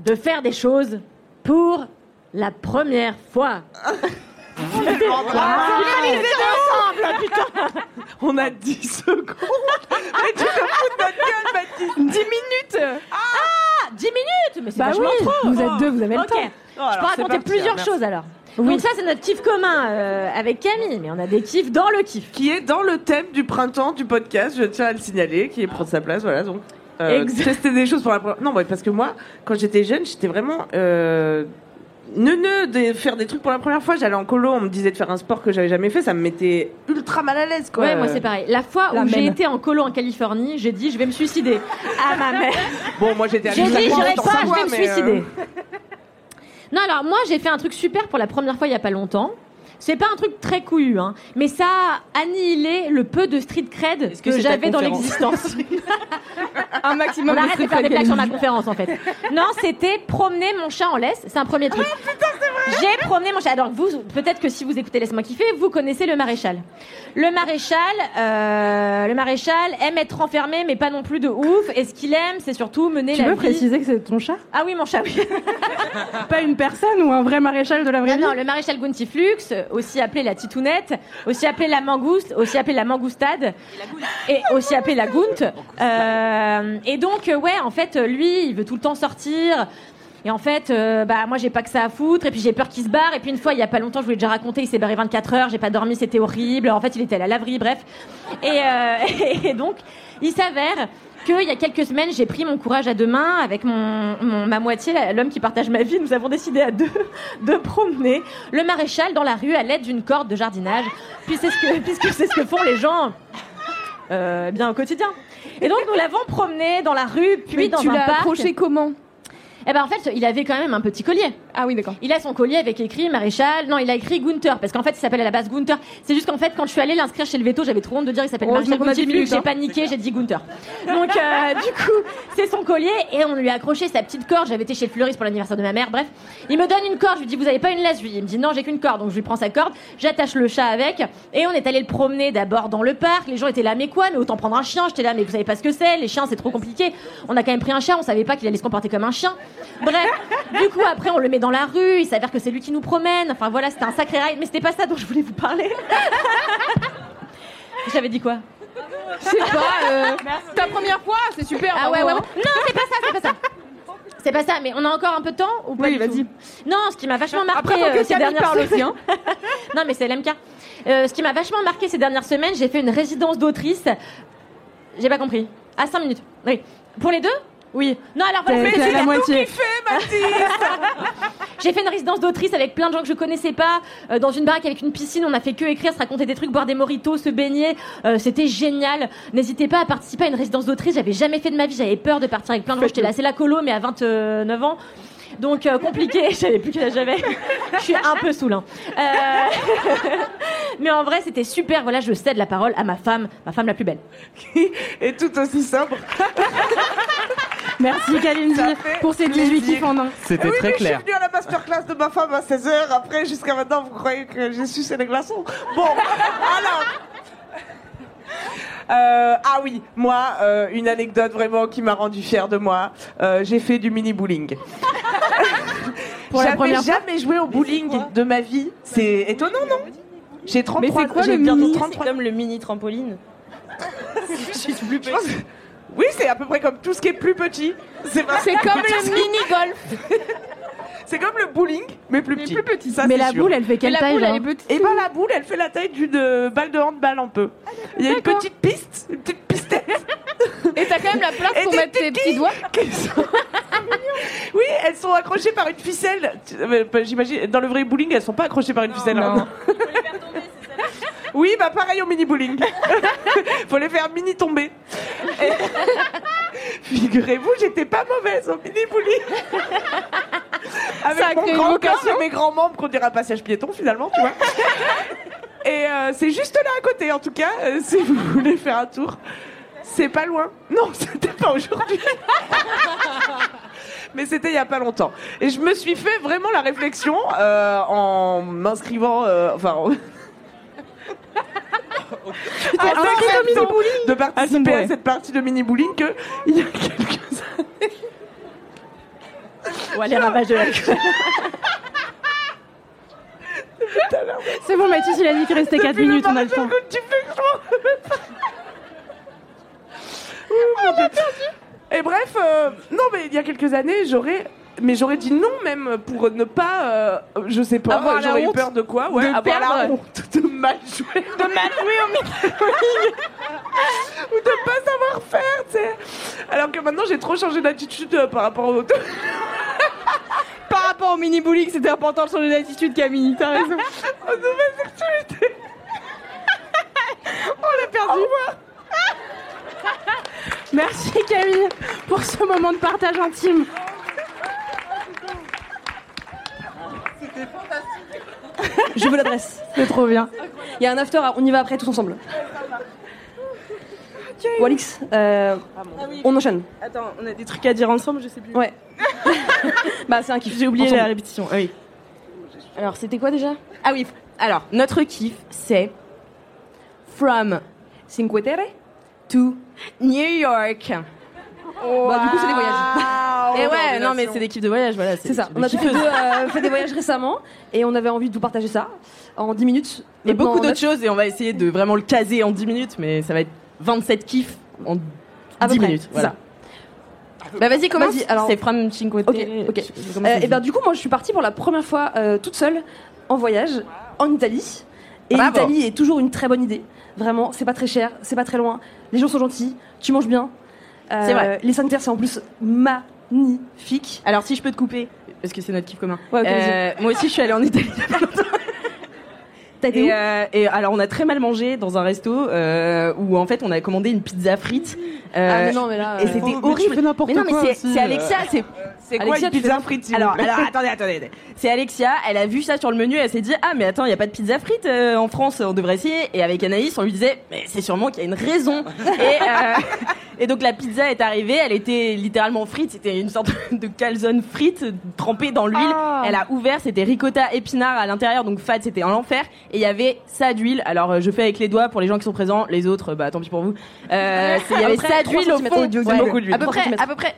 De faire des choses pour la première fois. On Ah, les aider ensemble, putain On a 10 secondes. Mais tu te fous de notre gueule, Mathis 10 minutes Ah 10 minutes Mais c'est Bah vachement oui, trop vous êtes deux, vous avez le Ok. temps. Je alors, peux raconter parti, plusieurs hein, choses alors. Oui. Donc ça c'est notre kiff commun euh, avec Camille, mais on a des kiffs dans le kiff. Qui est dans le thème du printemps du podcast, je tiens à le signaler, qui est prendre sa place, voilà, donc. Euh, tester des choses pour la première Non, ouais, parce que moi, quand j'étais jeune, j'étais vraiment. Euh, neuneux de faire des trucs pour la première fois. J'allais en colo, on me disait de faire un sport que j'avais jamais fait, ça me mettait ultra mal à l'aise, quoi. Ouais, moi c'est pareil. La fois La où j'ai été en colo en Californie, j'ai dit je vais me suicider à ma mère. Bon, moi j'étais à J'ai dit j'irai dans pas, sa je vais me mais, euh, suicider. Non, alors moi j'ai fait un truc super pour la première fois il y a pas longtemps. C'est pas un truc très couillu, hein, mais ça a annihilé le peu de street cred que j'avais dans l'existence. Un maximum On de arrête de faire des blagues sur ma conférence en fait. Non, c'était promener mon chat en laisse. C'est un premier truc. J'ai promené mon chat. Alors vous, peut-être que si vous écoutez Laisse-moi kiffer, vous connaissez le maréchal. Le maréchal, euh, le maréchal aime être enfermé, mais pas non plus de ouf. Et ce qu'il aime, c'est surtout mener Tu la peux vie. préciser que c'est ton chat? Ah oui, mon chat, oui. Pas une personne ou un vrai maréchal de la vraie Non, vie? non, le maréchal Guntiflux, aussi appelé la titounette, aussi appelé la mangouste, aussi appelé la mangoustade, et aussi appelé la gount. Euh, et donc, ouais, en fait, lui, il veut tout le temps sortir. Et en fait, euh, bah moi j'ai pas que ça à foutre. Et puis j'ai peur qu'il se barre. Et puis une fois, il y a pas longtemps, je vous l'ai déjà raconté, il s'est barré 24 heures. J'ai pas dormi, c'était horrible. En fait, il était à la laverie, bref. Et, euh, et donc, il s'avère qu'il y a quelques semaines, j'ai pris mon courage à deux mains avec mon, mon- ma moitié, l'homme qui partage ma vie. Nous avons décidé à deux de promener le maréchal dans la rue à l'aide d'une corde de jardinage, puis c'est ce que, puisque c'est ce que font les gens euh, bien au quotidien. Et donc nous l'avons promené dans la rue, puis Mais dans tu un l'as parc. approché comment? Eh ben en fait, il avait quand même un petit collier. Ah oui, d'accord. Il a son collier avec écrit maréchal. Non, il a écrit Gunther parce qu'en fait, il s'appelle à la base Gunther. C'est juste qu'en fait, quand je suis allée l'inscrire chez le veto, j'avais trop honte de dire il s'appelle Heureusement maréchal minutes, J'ai hein. paniqué, j'ai dit Gunther. Donc euh, du coup, c'est son collier et on lui a accroché sa petite corde. J'avais été chez le fleuriste pour l'anniversaire de ma mère. Bref, il me donne une corde. Je lui dis vous avez pas une laisse? Je lui dis, Il me dit non, j'ai qu'une corde. Donc je lui prends sa corde, j'attache le chat avec et on est allé le promener d'abord dans le parc. Les gens étaient là mais quoi? Mais autant prendre un chien. J'étais là mais vous savez pas ce que c'est. Les chiens c'est trop compliqué. On a quand même pris un chat. On savait pas qu'il allait se comporter comme un chien. Bref, du coup après on le met dans la rue. Il s'avère que c'est lui qui nous promène. Enfin voilà, c'était un sacré ride. Mais c'était pas ça dont je voulais vous parler. J'avais dit quoi Je sais pas, euh, ta première fois, c'est super. Ah bravo, ouais, ouais, ouais. hein. Non, c'est pas ça, c'est pas ça. C'est pas ça, mais on a encore un peu de temps ou pas Oui, du vas-y. tout Non, ce qui m'a vachement marqué Après, faut que euh, ces Camille dernières parle semaines. aussi, hein. non, mais c'est l'MK. Euh, ce qui m'a vachement marqué ces dernières semaines, j'ai fait une résidence d'autrice. J'ai pas compris. À 5 minutes. Oui. Pour les deux Oui. Non, alors voilà, T'es- c'est la moitié. J'ai fait une résidence d'autrice avec plein de gens que je connaissais pas, euh, dans une baraque avec une piscine. On a fait que écrire, se raconter des trucs, boire des moritos, se baigner. Euh, C'était génial. N'hésitez pas à participer à une résidence d'autrice. J'avais jamais fait de ma vie. J'avais peur de partir avec plein de gens. J'étais là, c'est la colo, mais à 29 ans. Donc euh, compliqué, je savais plus âge j'avais. Je suis un peu saoul. hein. Euh, Mais en vrai, c'était super. Voilà, je cède la parole à ma femme, ma femme la plus belle. Et tout aussi sobre. Merci Kalindi pour ces 18 plaisir. kiffs en un. C'était oui, très mais clair. Je suis venue à la masterclass de ma femme à 16h. Après, jusqu'à maintenant, vous croyez que j'ai sucé les glaçons Bon, alors. Euh, ah oui, moi, euh, une anecdote vraiment qui m'a rendu fière de moi. Euh, j'ai fait du mini bowling. Pour la J'avais première fois jamais joué au bowling de ma vie. C'est étonnant, non J'ai 33 Mais c'est quoi j'ai le mini 33. C'est comme le mini trampoline. Je suis plus Je pense- Oui, c'est à peu près comme tout ce qui est plus petit. C'est comme le mini golf. C'est comme le bowling, mais plus petit. plus petit. Ça, Mais la sûr. boule, elle fait quelle la taille boule, elle est petite. Et ben la boule, elle fait la taille d'une euh, balle de handball un peu. Il y a une petite piste, une petite pistette. Et t'as quand même la place Et pour mettre tes petits doigts. sont- oui, elles sont accrochées par une ficelle. Euh, J'imagine, dans le vrai bowling, elles sont pas accrochées par une ficelle. non. hein. Oui, bah pareil au mini bowling. Faut les faire mini tomber. Et- Figurez-vous, j'étais pas mauvaise au mini bowling. Avec Ça mon grand corps et mes grands membres qu'on dirait un passage piéton finalement, tu vois. Et euh, c'est juste là à côté, en tout cas, euh, si vous voulez faire un tour. C'est pas loin. Non, c'était pas aujourd'hui. Mais c'était il y a pas longtemps. Et je me suis fait vraiment la réflexion euh, en m'inscrivant, euh, enfin, en- en acceptant de participer à cette partie de mini bowling que il y a quelques années. Ouais, les ravages de la C'est bon, Mathis, il a dit qu'il restait 4 minutes, on a le temps. Tu fais que je. Oh, Dieu. Et bref, euh, non mais il y a quelques années, j'aurais mais j'aurais dit non même pour ne pas, euh, je sais pas, Avoir j'aurais eu peur de quoi Ouais, de avoir perdre. la honte de mal jouer, de mal jouer au mini ou de pas savoir faire, tu sais. Alors que maintenant j'ai trop changé d'attitude euh, par rapport au. Par rapport au mini bowling, c'était important de changer d'attitude, Camille. T'as raison. aux nouvelles activités. On l'a perdu. Merci Camille pour ce moment de partage intime. Je veux l'adresse. C'est trop bien. Il y a un after, on y va après tous ensemble. Walix, euh, on enchaîne. Attends, on a des trucs à dire ensemble, je sais plus. Ouais. bah c'est un kiff. J'ai oublié Ensemble. la répétition. Ah oui. Alors, c'était quoi déjà? Ah oui. Alors, notre kiff, c'est From Cinque Terre to New York. Bah du coup c'est des voyages. Et ouais, non mais c'est des kiffs de voyage, voilà. C'est ça. des On a tous les kiffeuses. deux euh, fait des voyages récemment et on avait envie de vous partager ça en 10 minutes. Et Maintenant, beaucoup d'autres choses, et on va essayer de vraiment le caser en 10 minutes, mais ça va être 27 kiffs en 10 À peu près, minutes. Voilà. ça. Bah vas-y, commence. Vas-y, alors- C'est From Cinque Ok, ok. Euh, et ben dit du coup moi je suis partie pour la première fois euh, toute seule en voyage en Italie. Et l'Italie est toujours une très bonne idée. Vraiment, c'est pas très cher, c'est pas très loin. Les gens sont gentils, tu manges bien. Euh, C'est vrai. Les sanitaires c'est en plus magnifique. Alors si je peux te couper, parce que c'est notre kiff commun. Ouais, ok, Euh, moi aussi je suis allée en Italie. T'as Et, euh, et alors on a très mal mangé dans un resto euh, où en fait on a commandé une pizza frite. Euh, Ah mais non mais là. et euh, c'était tu horrible. mais non mais c'est c'est euh. Alexia, c'est C'est quoi Alexia, une pizza frite s'il alors, plaît alors attendez, attendez. C'est Alexia, elle a vu ça sur le menu, elle s'est dit ah mais attends, il y a pas de pizza frite euh, en France, on devrait essayer. Et avec Anaïs, on lui disait mais c'est sûrement qu'il y a une raison. et, euh, et donc la pizza est arrivée, elle était littéralement frite, c'était une sorte de calzone frite trempée dans l'huile. Ah. Elle a ouvert, c'était ricotta épinard à l'intérieur, donc fat, c'était un enfer. Et il y avait ça d'huile. Alors euh, je fais avec les doigts pour les gens qui sont présents, les autres bah tant pis pour vous. Euh, c'est- il y avait Après, ça d'huile au fond, Beaucoup d'huile. à peu près, à peu près.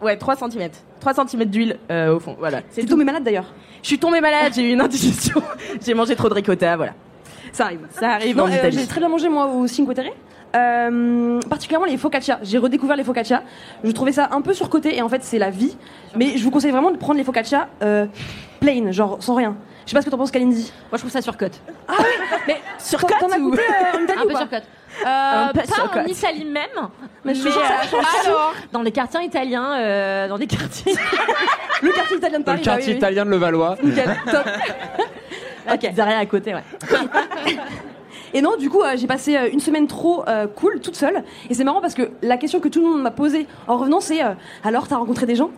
Ouais, 3 cm. 3 cm d'huile euh, au fond, voilà. T'es tombée malade d'ailleurs. Je suis tombée malade, j'ai eu une indigestion, j'ai mangé trop de ricotta, voilà. Ça arrive. Ça arrive Non, en euh, Italie. j'ai très bien mangé moi au Cinque Terre. Euh, particulièrement les focaccia. J'ai redécouvert les focaccia. Je trouvais ça un peu surcoté et en fait c'est la vie. Mais je vous conseille vraiment de prendre les focaccia euh, plain, genre sans rien. Je sais pas ce que t'en penses, Kalindi. Moi, je trouve ça surcote. Mais Surcote t'en as euh, en Italie Un ou peu surcote. Euh, peu pas en Italie même, Mais mais, euh, alors, dans les quartiers italiens, euh, dans des quartiers. Le quartier italien de le Paris. bah quartier oui, oui. italien de Levallois. Nickel, top. La pizzeria à côté, ouais. Et non, du coup, euh, j'ai passé euh, une semaine trop euh, cool, toute seule. Et c'est marrant parce que la question que tout le monde m'a posée en revenant, c'est euh, alors, t'as rencontré des gens?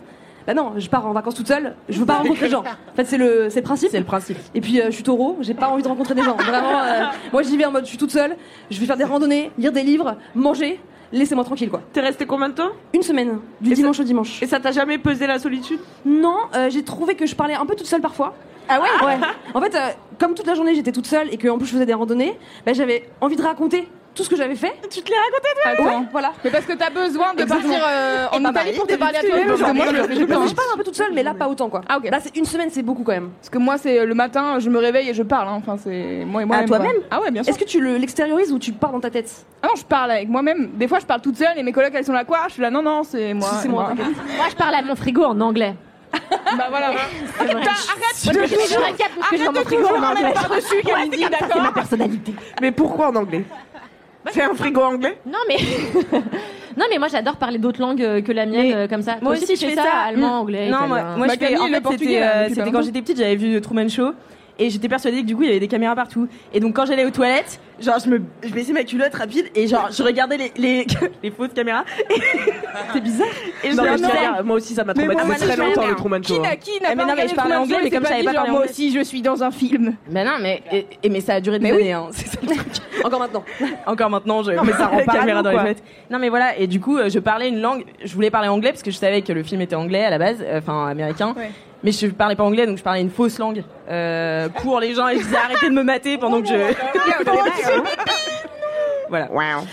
Bah non, je pars en vacances toute seule, je veux pas rencontrer des gens. En fait, c'est le, c'est le principe. C'est le principe. Et puis, euh, je suis taureau, j'ai pas envie de rencontrer des gens. Vraiment, euh, moi, j'y vais en mode, je suis toute seule, je vais faire des randonnées, lire des livres, manger, laissez-moi tranquille, quoi. T'es resté combien de temps? Une semaine, du Et ça- dimanche au dimanche. Et ça t'a jamais pesé la solitude? Non, euh, j'ai trouvé que je parlais un peu toute seule parfois. Ah ouais? Ouais. En fait, euh, comme toute la journée j'étais toute seule et que en plus je faisais des randonnées, bah, j'avais envie de raconter tout ce que j'avais fait. Tu te l'es raconté toi Attends. Voilà. Mais parce que t'as besoin de Exactement. partir euh, en bah, Italie pour te parler à toi. Parce que moi, je je parle un peu toute seule, mais là, pas autant, quoi. Ah, ok. Là, c'est une semaine, c'est beaucoup quand même. Parce que moi, c'est le matin, je me réveille et je parle. hein. Enfin, c'est moi et moi. À toi-même Ah ouais, bien sûr. Est-ce que tu le- l'extériorises ou tu parles dans ta tête Ah non, je parle avec moi-même. Des fois, je parle toute seule et mes collègues, elles sont là quoi? Je suis là, non, non, c'est moi. C'est moi. Moi, je parle à mon frigo en anglais. Bah voilà. Arrête, Moi, je suis parce que j'ai arrête mon de frigo en toujours anglais. mettre par-dessus, Kalindi, C'est ma d'accord? personnalité. Mais pourquoi en anglais? Fais un frigo anglais Non mais non mais moi j'adore parler d'autres langues euh, que la mienne euh, comme ça. Moi Toi aussi, je fais ça, ça. allemand, Mm. anglais, Non, moi, italien. moi Bah, je fais. En le fait, portugais, c'était euh, quand j'étais petite, j'avais vu The Truman Show. Et j'étais persuadée que du coup il y avait des caméras partout. Et donc quand j'allais aux toilettes, genre je me, je baissais ma culotte rapide et genre je regardais les, les, les fausses caméras. C'est bizarre. Et je Non, mais moi aussi ça m'a traumatisé moi, très longtemps le Truman Show. Qui hein. n'a qui n'a Eh, mais pas non, mais je parlais anglais, mais comme savais pas parler moi aussi, je suis dans un film. Mais non, mais, et, et- mais ça a duré des Mais oui. années, hein. C'est ça le truc. Encore maintenant. Encore maintenant, je Non, mais ça rend caméra dans les toilettes. Non, mais voilà. Et du coup, euh, je parlais une langue. Je voulais parler anglais parce que je savais que le film était anglais à la base, euh, enfin américain. Mais je parlais pas anglais, donc je parlais une fausse langue euh, pour les gens. Et je disais arrêtez de me mater pendant que je. voilà.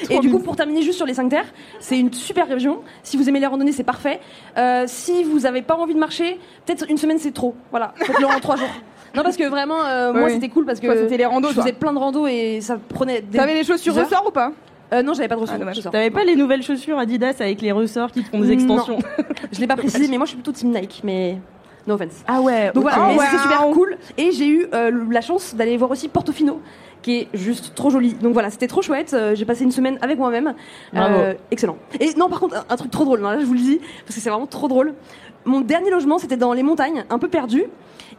Et du coup, pour terminer juste sur les 5 terres, c'est une super région. Si vous aimez les randonnées, c'est parfait. Euh, si vous avez pas envie de marcher, peut-être une semaine c'est trop. Voilà, faites-le en 3 jours. Non, parce que vraiment, euh, moi Oui. c'était cool parce que c'était les randos, je faisais plein de randos et ça prenait des. T'avais les chaussures ressort ou pas Euh, Non, j'avais pas de. Ah, dommage. ressort. T'avais pas les nouvelles chaussures Adidas avec les ressorts qui te font des extensions Je l'ai pas précisé, mais moi je suis plutôt team Nike, mais no offense. Ah ouais. Donc voilà, Oh, wow. c'était super cool. Et j'ai eu euh, la chance d'aller voir aussi Portofino, qui est juste trop joli. Donc voilà, c'était trop chouette. Euh, j'ai passé une semaine avec moi-même. Euh, excellent. Et non, par contre, un, un truc trop drôle. non, là, je vous le dis parce que c'est vraiment trop drôle. Mon dernier logement, c'était dans les montagnes, un peu perdu.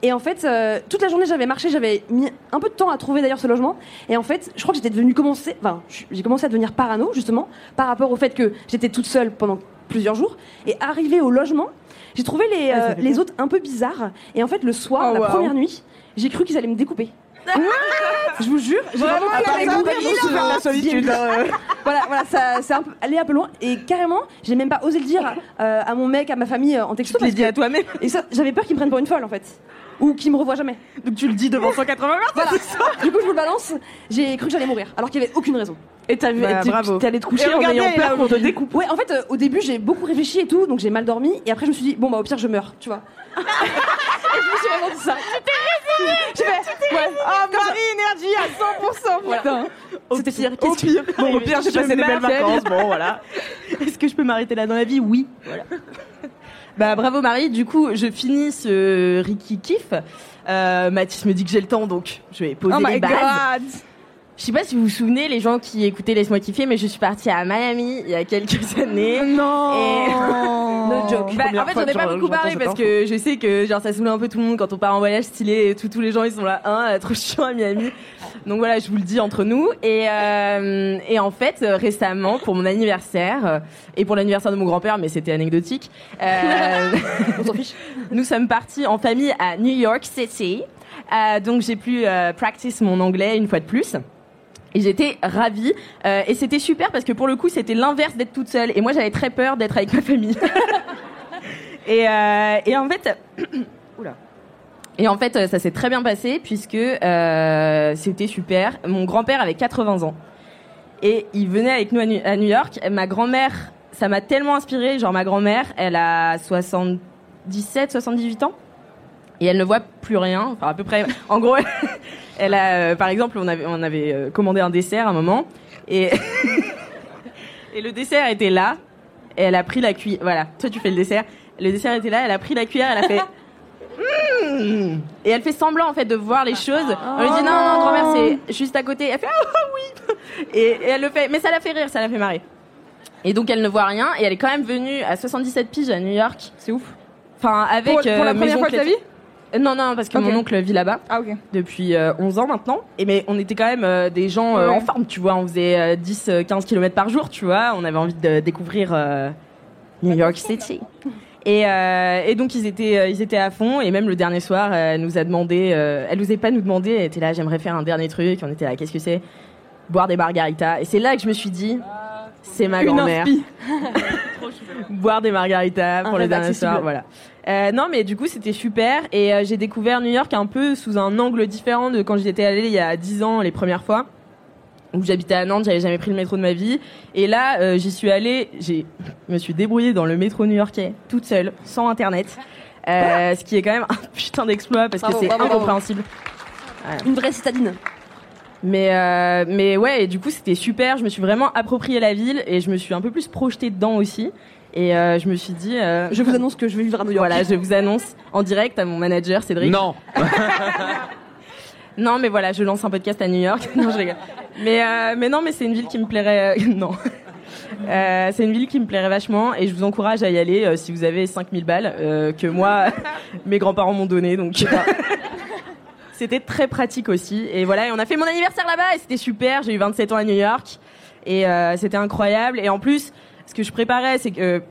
Et en fait, euh, toute la journée, j'avais marché, j'avais mis un peu de temps à trouver d'ailleurs ce logement. Et en fait, je crois que j'étais devenue commencer, enfin, j'ai commencé à devenir parano justement par rapport au fait que j'étais toute seule pendant plusieurs jours. Et arrivé au logement, j'ai trouvé les, ça euh, les autres un peu bizarres. Et en fait, le soir, Oh, la wow. première nuit, j'ai cru qu'ils allaient me découper. je vous jure, j'ai vraiment cru qu'ils allaient me découper. la solitude. hein. Voilà, voilà, ça, c'est un peu allé un peu loin. Et carrément, j'ai même pas osé le dire euh, à mon mec, à ma famille euh, en texto. Tu l'as dit à toi-même. Et ça, j'avais peur qu'ils me prennent pour une folle en fait. Ou qu'ils me revoient jamais. Donc tu le dis devant 180 mètres. Voilà. Du coup, je vous le balance. J'ai cru que j'allais mourir, alors qu'il y avait aucune raison. Et t'as Bah, t'es- bravo. t'es allé te coucher Et en regardez, ayant peur qu'on te découpe. Ouais, en fait, euh, au début, j'ai beaucoup réfléchi et tout, donc j'ai mal dormi. Et après, je me suis dit, bon, bah, au pire, je meurs, tu vois. et je me suis vraiment dit ça. Je fais, ouais. Ah, Marie Énergie à 100%, putain. Au pire, Au qu'est-ce pire, bon, au pire, j'ai Je passé des belles vacances. Bon, voilà. Est-ce que je peux m'arrêter là dans la vie? Oui. Voilà. bah bravo Marie. Du coup, je finis ce Ricky Kiff. Euh, Mathis me dit que j'ai le temps, donc je vais poser Oh les my bases. god. Je sais pas si vous vous souvenez, les gens qui écoutaient Laisse-moi kiffer, mais je suis partie à Miami il y a quelques années. Non. Et- No joke. Bah, en fait, j'en ai pas beaucoup parlé parce que je sais que genre ça saoule un peu tout le monde quand on part en voyage stylé et tout, tous les gens ils sont là, hein, trop chiant à Miami. Donc voilà, je vous le dis entre nous. Et, euh, et en fait, récemment, pour mon anniversaire euh, et pour l'anniversaire de mon grand-père, mais c'était anecdotique, euh, On s'en fiche. nous sommes partis en famille à New York City. Euh, donc j'ai pu euh, practice mon anglais une fois de plus. Et j'étais ravie. Euh, et c'était super parce que pour le coup, c'était l'inverse d'être toute seule. Et moi, j'avais très peur d'être avec ma famille. et, euh, et en fait... Oula. Et en fait, euh, ça s'est très bien passé puisque c'était super. Mon grand-père avait 80 ans. Et il venait avec nous à New York. Ma grand-mère, ça m'a tellement inspiré. Genre, ma grand-mère, elle a 77, 78 ans. Et elle ne voit plus rien. Enfin, à peu près. En gros, elle a, euh, par exemple, on avait, on avait euh, commandé un dessert à un moment. Et, et le dessert était là. Et elle a pris la cuillère. Voilà, toi, tu fais le dessert. Le dessert était là. Elle a pris la cuillère. Elle a fait. Et elle fait semblant en fait de voir les choses. On lui dit non, non, grand-mère, c'est juste à côté. Elle fait ah oui. Et, et elle le fait, mais ça la fait rire, ça la fait marrer. Et donc elle ne voit rien et elle est quand même venue à 77 piges à New York. C'est ouf. Enfin avec Pour- pour la euh, première fois de ta vie? Non non parce que mon oncle vit là-bas Ah, depuis euh, 11 ans maintenant. Et mais on était quand même euh, des gens euh, Ouais. en forme, tu vois. On faisait euh, 10 euh, 15 km par jour, tu vois. On avait envie de découvrir euh, New York City. Et, euh, et donc ils étaient euh, ils étaient à fond et même le dernier soir euh, elle nous a demandé euh, elle nous a pas nous demandé elle était là j'aimerais faire un dernier truc on était là qu'est-ce que c'est? Boire des margaritas et c'est là que je me suis dit c'est ma grand-mère boire des margaritas pour Un le dernier soir, voilà. Euh, non, mais du coup, c'était super et euh, j'ai découvert New York un peu sous un angle différent de quand j'y étais allée il y a 10 ans les premières fois. où j'habitais à Nantes, j'avais jamais pris le métro de ma vie. Et là, euh, j'y suis allée, j'ai me suis débrouillée dans le métro new-yorkais, toute seule, sans internet. Euh, ce qui est quand même un putain d'exploit parce Bravo, que c'est bravo, incompréhensible. Une vraie citadine. Mais euh, mais ouais, et du coup c'était super. Je me suis vraiment approprié la ville et je me suis un peu plus projetée dedans aussi. Et euh, je me suis dit, euh, Je vous annonce que je vais vivre à New York. voilà, je vous annonce en direct à mon manager Cédric. Non. Non, mais voilà, je lance un podcast à New York. non, je rigole. Mais euh, mais non, mais c'est une ville qui me plairait. euh, non. Euh, c'est une ville qui me plairait vachement et je vous encourage à y aller euh, si vous avez 5000 balles euh, que moi mes grands-parents m'ont donné donc c'était très pratique aussi et voilà et on a fait mon anniversaire là-bas et c'était super j'ai eu 27 ans à New York et euh, c'était incroyable et en plus ce que je préparais c'est que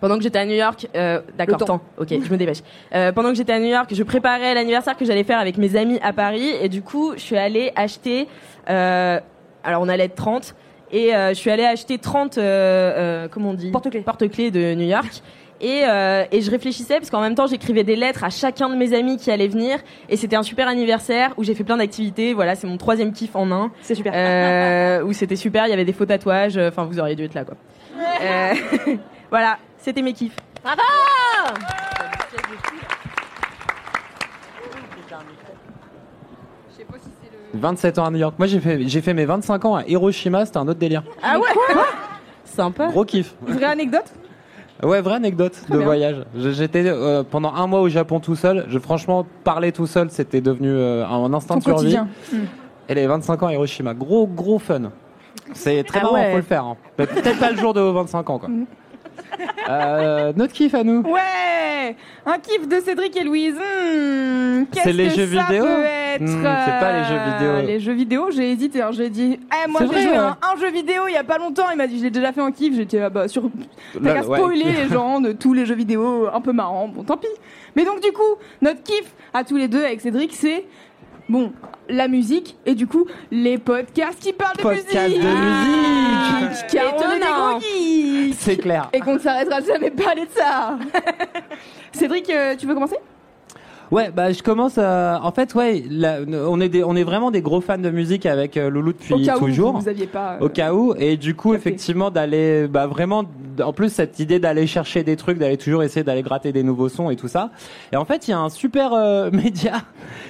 pendant que j'étais à New York, euh, d'accord, temps. temps. Ok, je me dépêche. Euh, pendant que j'étais à New York, je préparais l'anniversaire que j'allais faire avec mes amis à Paris, et du coup, je suis allée acheter. Euh, alors, on allait être 30, et euh, je suis allée acheter 30, euh, euh, comment on dit? Porte-clés. Porte-clés de New York. Et, euh, et je réfléchissais parce qu'en même temps j'écrivais des lettres à chacun de mes amis qui allaient venir et c'était un super anniversaire où j'ai fait plein d'activités voilà c'est mon troisième kiff en un C'est super. euh, où c'était super il y avait des faux tatouages enfin vous auriez dû être là quoi Euh, voilà c'était mes kiffs Bravo 27 ans à New York. Moi, j'ai fait, j'ai fait mes 25 ans à Hiroshima, c'était un autre délire. ah ouais sympa Gros kiff. Vraie anecdote Ouais, vraie anecdote de bien. voyage. J'étais euh, pendant un mois au Japon tout seul. Je, franchement, parler tout seul, c'était devenu euh, un instinct Ton de survie. quotidien. Et les 25 ans à Hiroshima, gros, gros fun. C'est très Ah marrant, ouais. faut le faire. hein. Mais Peut-être pas le jour de vos 25 ans, quoi. Mhm. Euh, notre kiff à nous. Ouais Un kiff de Cédric et Louise. Hmm, qu'est-ce C'est les que jeux ça vidéo peut être Hmm, c'est pas les jeux Euh, vidéo. Les jeux vidéo, j'ai hésité. hein, J'ai dit, eh, moi j'ai joué ouais. à un, un jeu vidéo il y a pas longtemps. Il m'a dit, je l'ai déjà fait en kiff. J'étais, ah bah, sur. T'as qu'à ouais. spoiler les gens de tous les jeux vidéo un peu marrants. Bon, tant pis. Mais donc, du coup, notre kiff à tous les deux avec Cédric, c'est. Bon, la musique et du coup les podcasts qui parlent de Podcast musique. de musique. Étonnant. gros geeks. C'est clair. Et qu'on ne s'arrêtera jamais de parler de ça. Cédric, euh, tu veux commencer? Ouais, bah je commence. euh, en fait, ouais, là, on est des, on est vraiment des gros fans de musique avec euh, Loulou depuis Au cas où toujours. vous aviez pas. euh, Au cas où, et du coup, Capté. effectivement, d'aller, bah vraiment, en plus, cette idée d'aller chercher des trucs, d'aller toujours essayer d'aller gratter des nouveaux sons et tout ça. Et en fait, il y a un super euh, média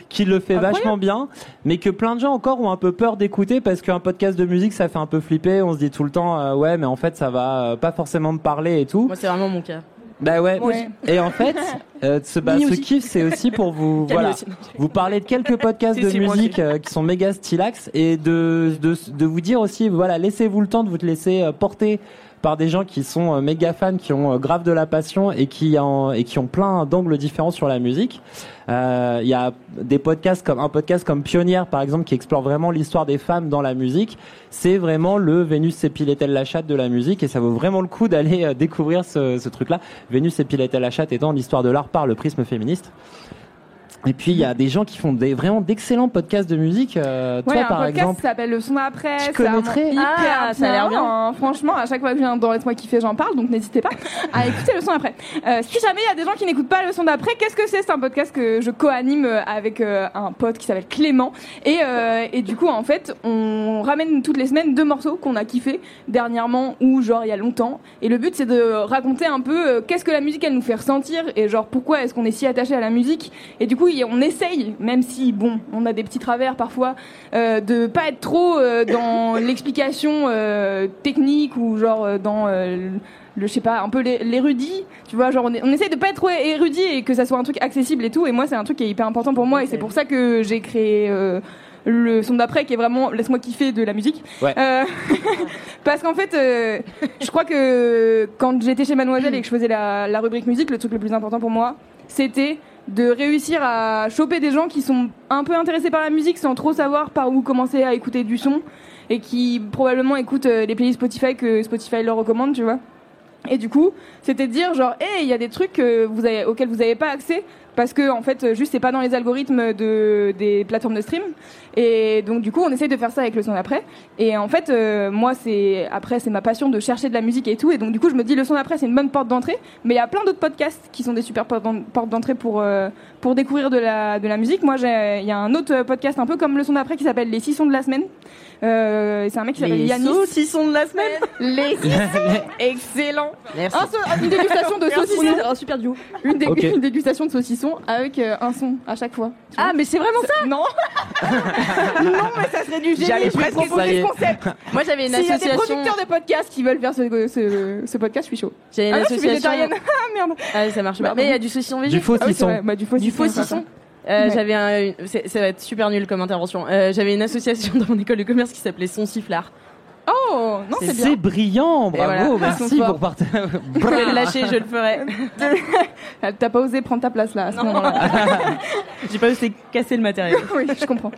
qui le fait Incroyable. vachement bien, mais que plein de gens encore ont un peu peur d'écouter parce qu'un podcast de musique, ça fait un peu flipper. On se dit tout le temps, euh, ouais, mais en fait, ça va euh, pas forcément me parler et tout. moi c'est vraiment mon cas Bah ouais. Ouais. Et en fait, euh, ce, bah, ce kiff, c'est aussi pour vous, voilà, vous parler de quelques podcasts de musique euh, qui sont méga stylax et de, de, de vous dire aussi, voilà, laissez-vous le temps de vous laisser euh, porter par des gens qui sont euh, méga fans, qui ont euh, grave de la passion et qui, en, et qui ont plein d'angles différents sur la musique. Euh, Il y a des podcasts comme un podcast comme Pionnière par exemple qui explore vraiment l'histoire des femmes dans la musique. C'est vraiment le Vénus s'épilait-elle la chatte de la musique? Et ça vaut vraiment le coup d'aller euh, découvrir ce, ce truc-là. Vénus s'épilait-elle la chatte étant l'histoire de l'art par le prisme féministe. Et puis il y a des gens qui font des vraiment d'excellents podcasts de musique. Euh, Ouais, toi un par podcast exemple. qui s'appelle Le son après. Tu connaîtrais hyper Ah, ça a l'air bien. hein. Franchement, à chaque fois que je viens dans Laisse-moi kiffer, j'en parle, donc n'hésitez pas à écouter Le son après. Euh, si jamais il y a des gens qui n'écoutent pas Le son d'après, qu'est-ce que c'est? C'est un podcast que je co-anime euh, avec euh, un pote qui s'appelle Clément. Et, euh, et du coup, en fait, on ramène toutes les semaines deux morceaux qu'on a kiffé dernièrement ou genre il y a longtemps. Et le but, c'est de raconter un peu euh, qu'est-ce que la musique, elle nous fait ressentir et genre pourquoi est-ce qu'on est si attaché à la musique. Et du coup, y- on essaye, même si, bon, on a des petits travers parfois, euh, de pas être trop euh, dans l'explication euh, technique ou genre euh, dans le je sais pas un peu l'é- l'érudit tu vois genre on, est- on essaye de pas être trop érudit et que ça soit un truc accessible et tout. Et moi c'est un truc qui est hyper important pour moi et c'est pour ça que j'ai créé le son d'après qui est vraiment laisse-moi kiffer de la musique. Ouais. Euh, parce qu'en fait euh, je crois que quand j'étais chez Mademoiselle et que je faisais la, la rubrique musique le truc le plus important pour moi c'était de réussir à choper des gens qui sont un peu intéressés par la musique sans trop savoir par où commencer à écouter du son et qui probablement écoutent euh, les playlists Spotify que Spotify leur recommande, tu vois. Et du coup, c'était de dire genre, hey, il y a des trucs auxquels vous n'avez pas accès parce que en fait, juste c'est pas dans les algorithmes de des plateformes de stream. Et donc du coup, on essaye de faire ça avec le son d'après. Et en fait, euh, moi, c'est après, c'est ma passion de chercher de la musique et tout. Et donc du coup, je me dis le son d'après, c'est une bonne porte d'entrée. Mais il y a plein d'autres podcasts qui sont des super portes d'en- portes d'entrée pour euh, pour découvrir de la de la musique. Moi, il y a un autre podcast un peu comme le son d'après qui s'appelle Les six sons de la semaine. Euh, c'est un mec qui s'appelle Les Yannis. saucissons de la semaine. Les saucissons. Excellent. Merci. Un une dégustation de Merci. saucissons. Un super duo. Une, dé- Ok. une dégustation de saucissons avec euh, un son à chaque fois. Ah, mais c'est vraiment ça Non. non, mais ça serait du génie. J'allais Je vais presque proposer ce concept. Moi, j'avais une S'il y a des association. producteurs de podcasts qui veulent faire ce, ce, ce podcast, je suis chaud. J'avais une Ah non, je suis association. végétarienne. Ah merde. Ah, ça marche pas. Mais il y a du saucisson végé. Du faux Ah oui, c'est saucisson. vrai. Bah, du faux Du faux saucisson. Euh, Ouais. J'avais un, ça va être super nul comme intervention. Euh, J'avais une association dans mon école de commerce qui s'appelait Son Sifflard. Oh, non, c'est brillant, bravo, voilà. merci pour partager. Je vais le lâcher, je le ferai. T'as pas osé prendre ta place là à ce Non. moment-là. J'ai pas osé casser le matériel. oui, je comprends.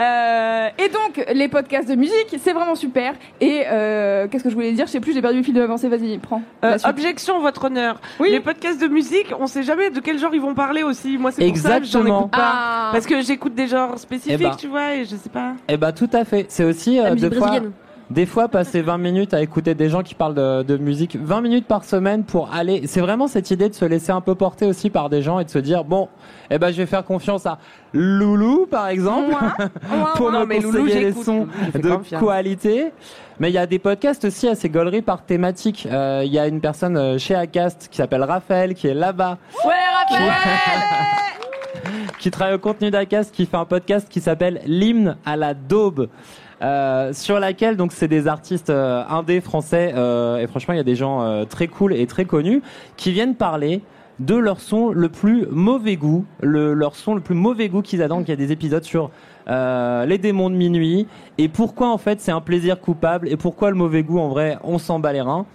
Euh, et donc, les podcasts de musique, c'est vraiment super. Et euh, qu'est-ce que je voulais dire? Je sais plus, j'ai perdu le fil de l'avancée. Vas-y, prends. Euh, objection, votre honneur. Oui. Les podcasts de musique, on sait jamais de quel genre ils vont parler aussi. Moi, c'est pour ça que j'en Exactement. écoute pas. Ah. Parce que j'écoute des genres spécifiques, Eh ben. tu vois, et je sais pas. Eh ben tout à fait. C'est aussi euh, des fois, brésilienne. Des fois passer 20 minutes à écouter des gens qui parlent de, de musique, 20 minutes par semaine pour aller. C'est vraiment cette idée de se laisser un peu porter aussi par des gens et de se dire bon, eh ben je vais faire confiance à Loulou par exemple pour Non, me mais Loulou, conseiller les sons de confiance. qualité. Mais il y a des podcasts aussi assez gauleries par thématique. Euh, Il y a une personne euh, chez Acast qui s'appelle Raphaël qui est là-bas Ouais, Raphaël qui travaille au contenu d'Acast, qui fait un podcast qui s'appelle L'hymne à la daube. Euh, sur laquelle donc c'est des artistes euh, indés français euh, et franchement il y a des gens euh, très cool et très connus qui viennent parler de leur son le plus mauvais goût, le, leur son le plus mauvais goût qu'ils attendent. Il y a des épisodes sur les démons de minuit et pourquoi en fait c'est un plaisir coupable et pourquoi le mauvais goût en vrai on s'en bat les reins.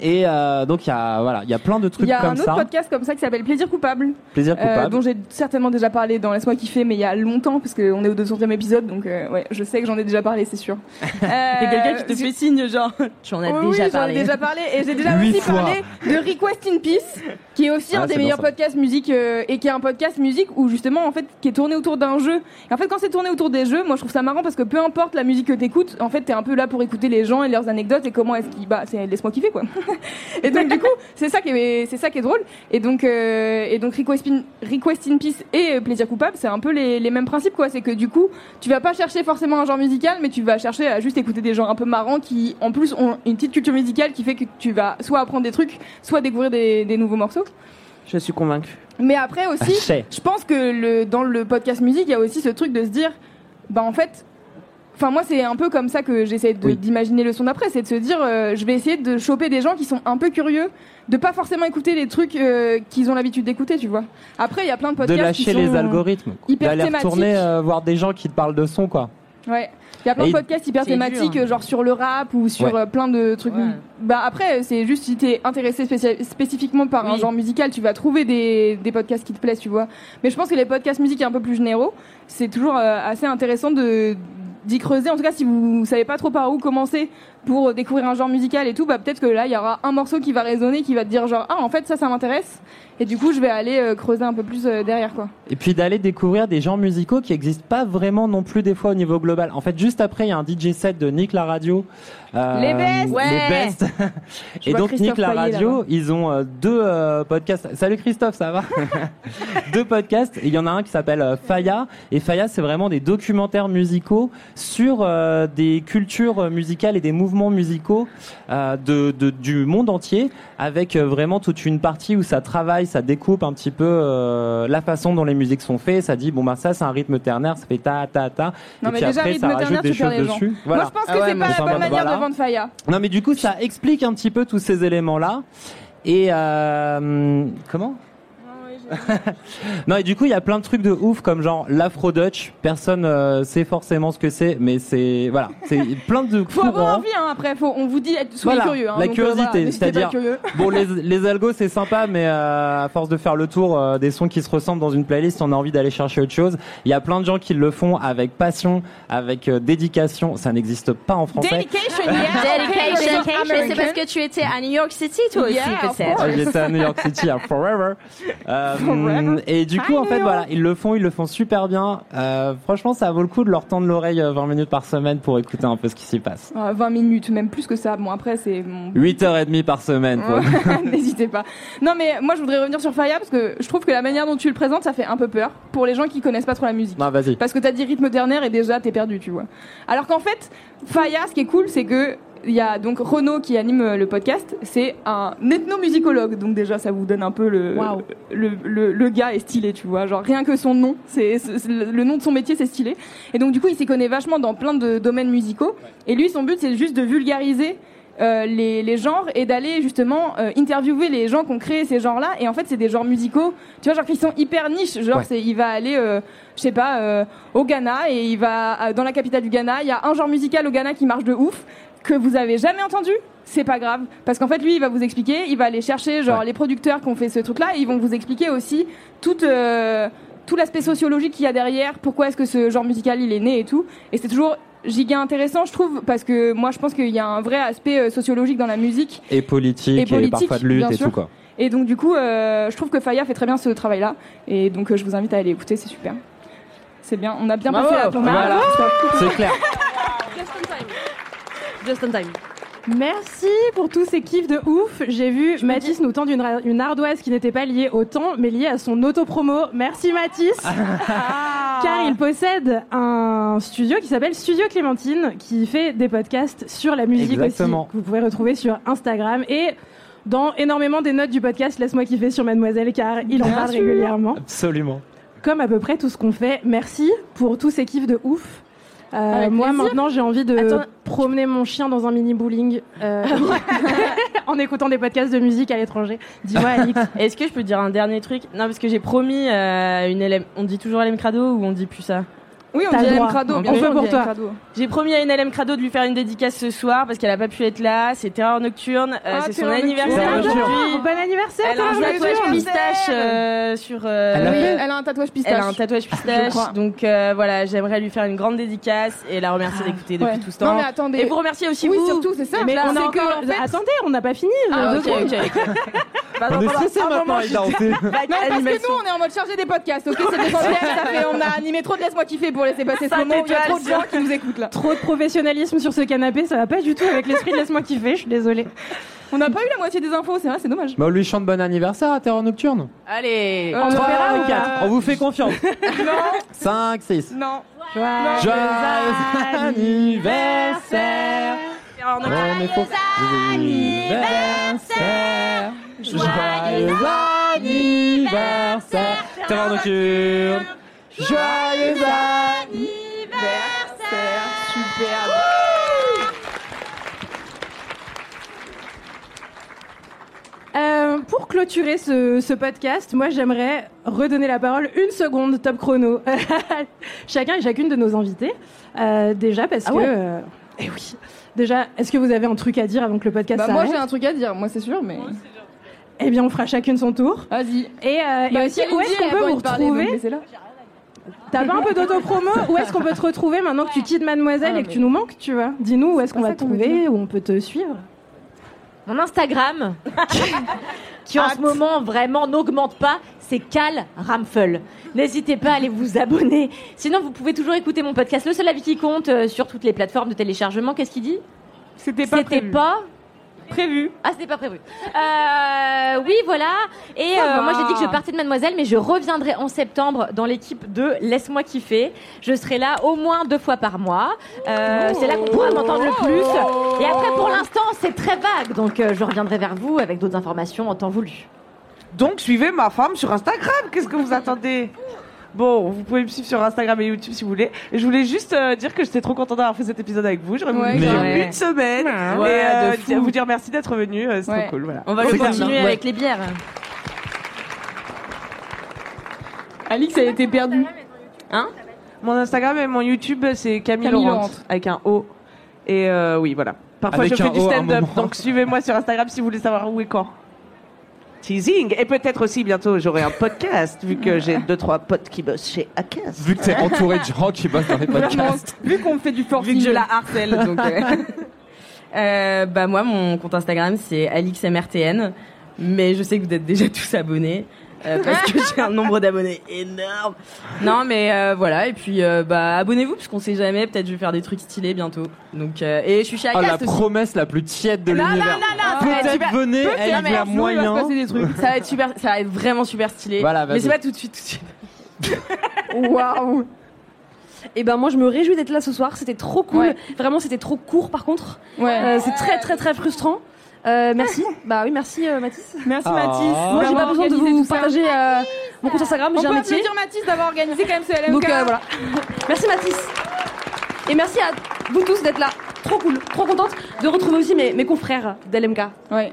Et euh, donc il y a voilà il y a plein de Il trucs y a comme un autre ça. podcast comme ça qui s'appelle Plaisir coupable. Plaisir euh, coupable. dont j'ai certainement déjà parlé dans Laisse-moi kiffer, mais il y a longtemps, parce qu'on est au 200e épisode, donc euh, ouais, je sais que j'en ai déjà parlé, c'est sûr. Euh, Il y a quelqu'un qui te fait signe, genre, tu en as Oui, déjà oui, j'en ai parlé. déjà parlé et j'ai déjà aussi fois. parlé de Request in Peace, qui est aussi Ah, un des meilleurs ça. podcasts musique euh, et qui est un podcast musique où justement en fait qui est tourné autour d'un jeu. Et en fait quand c'est tourné autour des jeux, moi je trouve ça marrant parce que peu importe la musique que t'écoutes, en fait t'es un peu là pour écouter les gens et leurs anecdotes et comment est-ce qu'ils bah c'est laisse-moi kiffer quoi. et donc du coup c'est ça qui est c'est ça qui est drôle et donc euh, et donc Request in, Request in Peace et euh, Plaisir coupable c'est un peu les, les mêmes principes quoi. C'est que du coup tu vas pas chercher forcément un genre musical mais tu vas chercher à juste écouter des gens un peu marrants qui en plus ont une petite culture musicale qui fait que tu vas soit apprendre des trucs soit découvrir des, des nouveaux morceaux. Je suis convaincue. Mais après aussi, Achei. je pense que le, dans le podcast musique, il y a aussi ce truc de se dire, bah en fait, enfin moi c'est un peu comme ça que j'essaie de- Oui. d'imaginer le son d'après, c'est de se dire, euh, je vais essayer de choper des gens qui sont un peu curieux, de pas forcément écouter les trucs euh, qu'ils ont l'habitude d'écouter, tu vois. Après, il y a plein de de podcasts lâcher qui sont les algorithmes, hyper d'aller thématiques. retourner euh, voir des gens qui te parlent de son quoi. Ouais. Il y a plein de podcasts hyper thématiques, dur. euh, genre sur le rap ou sur Ouais. euh, plein de trucs. Ouais. Bah après, c'est juste si t'es intéressé spécifiquement par un genre musical, tu vas trouver des, des podcasts qui te plaisent, tu vois. Mais je pense que les podcasts musique un peu plus généraux, c'est toujours euh, assez intéressant de d'y creuser. En tout cas, si vous savez pas trop par où commencer pour découvrir un genre musical et tout, bah peut-être que là, il y aura un morceau qui va résonner, qui va te dire genre ah en fait ça, ça m'intéresse. Et du coup, je vais aller euh, creuser un peu plus euh, derrière quoi. Et puis d'aller découvrir des genres musicaux qui n'existent pas vraiment non plus des fois au niveau global. En fait, juste après, il y a un DJ set de Nick la radio. euh, Les best Ouais. Les best. Et donc Nick la radio, ils ont deux podcasts. Salut Christophe, ça va? Deux podcasts. Il y en a un qui s'appelle Faya. Et Faya, c'est vraiment des documentaires musicaux sur des cultures musicales et des mouvements musicaux euh, de, de- du monde entier, avec euh, vraiment toute une partie où ça travaille, ça découpe un petit peu euh, la façon dont les musiques sont faites. Ça dit bon bah ça c'est un rythme ternaire, ça fait ta ta ta. Non, et mais puis déjà, après rythme ça rajoute ternaire, des tu choses les gens. dessus. Voilà. Moi, je pense que Ah ouais, c'est pas la bonne bon, manière voilà. de vendre Faya. Non, mais du coup, ça explique un petit peu tous ces éléments-là. Et euh, comment? Non et du coup il y a plein de trucs de ouf comme genre l'afro Dutch personne euh, sait forcément ce que c'est mais c'est voilà c'est plein de Faut avoir envie, hein, après, faut, on vous dit, soyez Voilà, curieux. Hein, la donc, euh, voilà, curiosité, c'est-à-dire bon les, les algos c'est sympa mais euh, à force de faire le tour euh, des sons qui se ressemblent dans une playlist on a envie d'aller chercher autre chose il y a plein de gens qui le font avec passion avec euh, dédication ça n'existe pas en français Dedication, yeah. Dedication. C'est parce que tu étais à New York City, toi aussi, Yeah, peut-être. Ouais, J'étais à New York City à Forever. Euh, Euh, et du coup, en fait, voilà, ils le font, ils le font super bien. Euh, franchement, ça vaut le coup de leur tendre l'oreille euh, 20 minutes par semaine pour écouter un peu ce qui s'y passe. Euh, 20 minutes, même plus que ça. Bon, après, c'est mon 8h30 par semaine. quoi. N'hésitez pas. Non, mais moi, je voudrais revenir sur Faya parce que je trouve que la manière dont tu le présentes, ça fait un peu peur pour les gens qui connaissent pas trop la musique. Non, vas-y. Parce que t'as dit rythme ternaire et déjà t'es perdu, tu vois. Alors qu'en fait, Faya, ce qui est cool, c'est que il y a donc Renaud qui anime euh, le podcast, c'est un ethnomusicologue, donc déjà ça vous donne un peu le, Waouh. le, le, le gars est stylé, tu vois, genre rien que son nom, c'est le nom de son métier c'est stylé. Et donc du coup il s'y connaît vachement dans plein de domaines musicaux. Et lui son but c'est juste de vulgariser euh, les, les genres et d'aller justement euh, interviewer les gens qui ont créé ces genres-là. Et en fait, c'est des genres musicaux, tu vois, genre qui sont hyper niches. Genre, Ouais. c'est, il va aller, euh, je sais pas, euh, au Ghana et il va euh, dans la capitale du Ghana. Il y a un genre musical au Ghana qui marche de ouf que vous avez jamais entendu. C'est pas grave, parce qu'en fait lui il va vous expliquer, il va aller chercher genre les producteurs qui ont fait ce truc-là, et ils vont vous expliquer aussi toute euh, tout l'aspect sociologique qu'il y a derrière, pourquoi est-ce que ce genre musical il est né et tout. Et c'est toujours giga intéressant, je trouve, parce que moi je pense qu'il y a un vrai aspect euh, sociologique dans la musique. Et politique, Et et, politique, parfois de lutte et tout quoi. Et donc du coup, euh, je trouve que Faya fait très bien ce travail-là. Et donc euh, je vous invite à aller écouter, c'est super. C'est bien, on a bien Bravo. passé la tournée. Voilà. C'est clair. Just on time. Merci pour tous ces kiffs de ouf. J'ai vu Mathis nous tendre une, ardoise qui n'était pas liée au temps, mais liée à son autopromo. Merci Mathis. Car il possède un studio qui s'appelle Studio Clémentine, qui fait des podcasts sur la musique Exactement. aussi, que vous pouvez retrouver sur Instagram et dans énormément des notes du podcast Laisse-moi kiffer sur Mademoiselle, car il en Bien parle sûr. régulièrement. Absolument. Comme à peu près tout ce qu'on fait. Merci pour tous ces kiffs de ouf. Euh, moi maintenant j'ai envie de Attends. promener mon chien dans un mini bowling euh, en écoutant des podcasts de musique à l'étranger. Dis-moi Alix. Est-ce que je peux dire un dernier truc? Non, parce que j'ai promis euh, une LM. On dit toujours LM Crado ou on dit plus ça? Oui, on dit LM. Crado, On bien sûr, on pour toi. J'ai promis à une LM Crado de lui faire une dédicace ce soir parce qu'elle a pas pu être là. C'est Terreur Nocturne. euh, Ah, c'est son anniversaire Nocturne. aujourd'hui. Bon anniversaire Elle a un tatouage pistache euh, sur. euh, Elle a oui, Elle a un tatouage pistache. Elle a un tatouage pistache. donc euh, voilà, j'aimerais lui faire une grande décace et la remercier d'écouter depuis Ouais. tout ce temps. Non, mais attendez. Et vous remercier aussi Oui, vous. surtout, c'est ça. Mais Là, on a encore. Attendez, on n'a pas fini. Ah, secondes. ok. Bah, On est pendant stressé maintenant, Non, parce que nous, on est en mode chargé des podcasts, ok C'est ça fait, on a animé trop de Laisse-moi kiffer pour laisser passer ce Cinq moment où il y a trop de étoiles gens qui nous écoutent là. Trop de professionnalisme sur ce canapé, ça va pas du tout avec l'esprit de laisse-moi kiffer, je suis désolée. On n'a pas eu la moitié des infos, c'est vrai, c'est dommage. Mais on lui chante bon anniversaire à Terreur Nocturne. Allez. Euh, On ou vous fait confiance. Non, 5, 6. non. Joyeux anniversaire. On est faux. anniversaire. Joyeux anniversaire. Terreur Nocturne. Joyeux Anniversaire, super. Euh, pour clôturer ce, ce podcast, moi j'aimerais redonner la parole une seconde, top chrono, chacun et chacune de nos invités. Euh, déjà parce Ah que, ouais euh, eh oui, déjà, est-ce que vous avez un truc à dire avant que le podcast Bah, moi j'ai un truc à dire, moi c'est sûr, mais. Eh bien, on fera chacune son tour. Vas-y. Et, euh, et Bah, aussi, où est-ce qu'on peut vous parler, retrouver. T'as pas un peu d'autopromo? Où est-ce qu'on peut te retrouver maintenant que tu quittes Mademoiselle Ah, et que tu nous manques, tu vois? Dis-nous où est-ce qu'on va te trouver, où on peut te suivre. Mon Instagram, qui en ce moment vraiment n'augmente pas, c'est Cal Ramfel. N'hésitez pas à aller vous abonner. Sinon, vous pouvez toujours écouter mon podcast Le Seul Avis qui compte euh, sur toutes les plateformes de téléchargement. Qu'est-ce qu'il dit? C'était pas C'était prévu. pas prévu. Ah, c'était pas prévu. Euh, oui, voilà. Et euh, moi, j'ai dit que je partais de Mademoiselle, mais je reviendrai en septembre dans l'équipe de Laisse-moi kiffer. Je serai là au moins deux fois par mois. Euh, C'est là qu'on pourra m'entendre le plus. Et après, pour l'instant, c'est très vague. Donc, je reviendrai vers vous avec d'autres informations en temps voulu. Donc suivez ma femme sur Instagram. Qu'est-ce que vous attendez? Bon, vous pouvez me suivre sur Instagram et YouTube si vous voulez. Et je voulais juste euh, dire que j'étais trop contente d'avoir fait cet épisode avec vous. J'aurais voulu Ouais, faire une semaine Ouais, et euh, de fou. dire- vous dire merci d'être venu. euh, C'est Ouais. trop cool. Voilà. On va le continuer avec les bières. Alix a été perdue. Hein? Mon Instagram et mon YouTube, c'est Camille, Camille Laurent Laurent. avec un O. Et euh, oui, voilà. Parfois, Avec je fais un du O à un stand-up. moment. Donc suivez-moi sur Instagram si vous voulez savoir où et quand. Teasing. Et peut-être aussi bientôt, j'aurai un podcast, vu que j'ai deux, trois potes qui bossent chez Acast. Vu que t'es entouré de gens qui bossent dans les podcasts. Vu qu'on fait du Vu forcing. que je la harcèle. donc, euh. Euh, bah moi, mon compte Instagram, c'est AlixMRTN. Mais je sais que vous êtes déjà tous abonnés. Euh, parce que j'ai un nombre d'abonnés énorme. Non, mais euh, voilà. Et puis, euh, bah, abonnez-vous parce qu'on sait jamais. Peut-être je vais faire des trucs stylés bientôt. Donc, euh, et je suis chez Oh, la Acast aussi. promesse la plus tiède de Non, non, l'univers. non, non, ça va être Peut-être super- venez, peut-être, elle mais y a sinon, il va se moyen. passer des trucs. Ça va être super, ça va être vraiment super stylé. Voilà, mais c'est pas tout de suite, tout de suite. Waouh et ben moi je me réjouis d'être là ce soir, c'était trop cool. Ouais. Vraiment c'était trop court par contre. Ouais. Euh, c'est très très très frustrant. Euh, merci. bah oui, merci euh, Mathis. Merci Ah. Mathis. Moi j'ai pas besoin de vous partager euh, mon compte Instagram, On j'ai peut un métier. applaudir Mathis d'avoir organisé quand même ce LMK. Donc euh, voilà. merci Mathis. Et merci à vous tous d'être là. Trop cool, trop contente de retrouver aussi mes, mes confrères d'LMK. Ouais.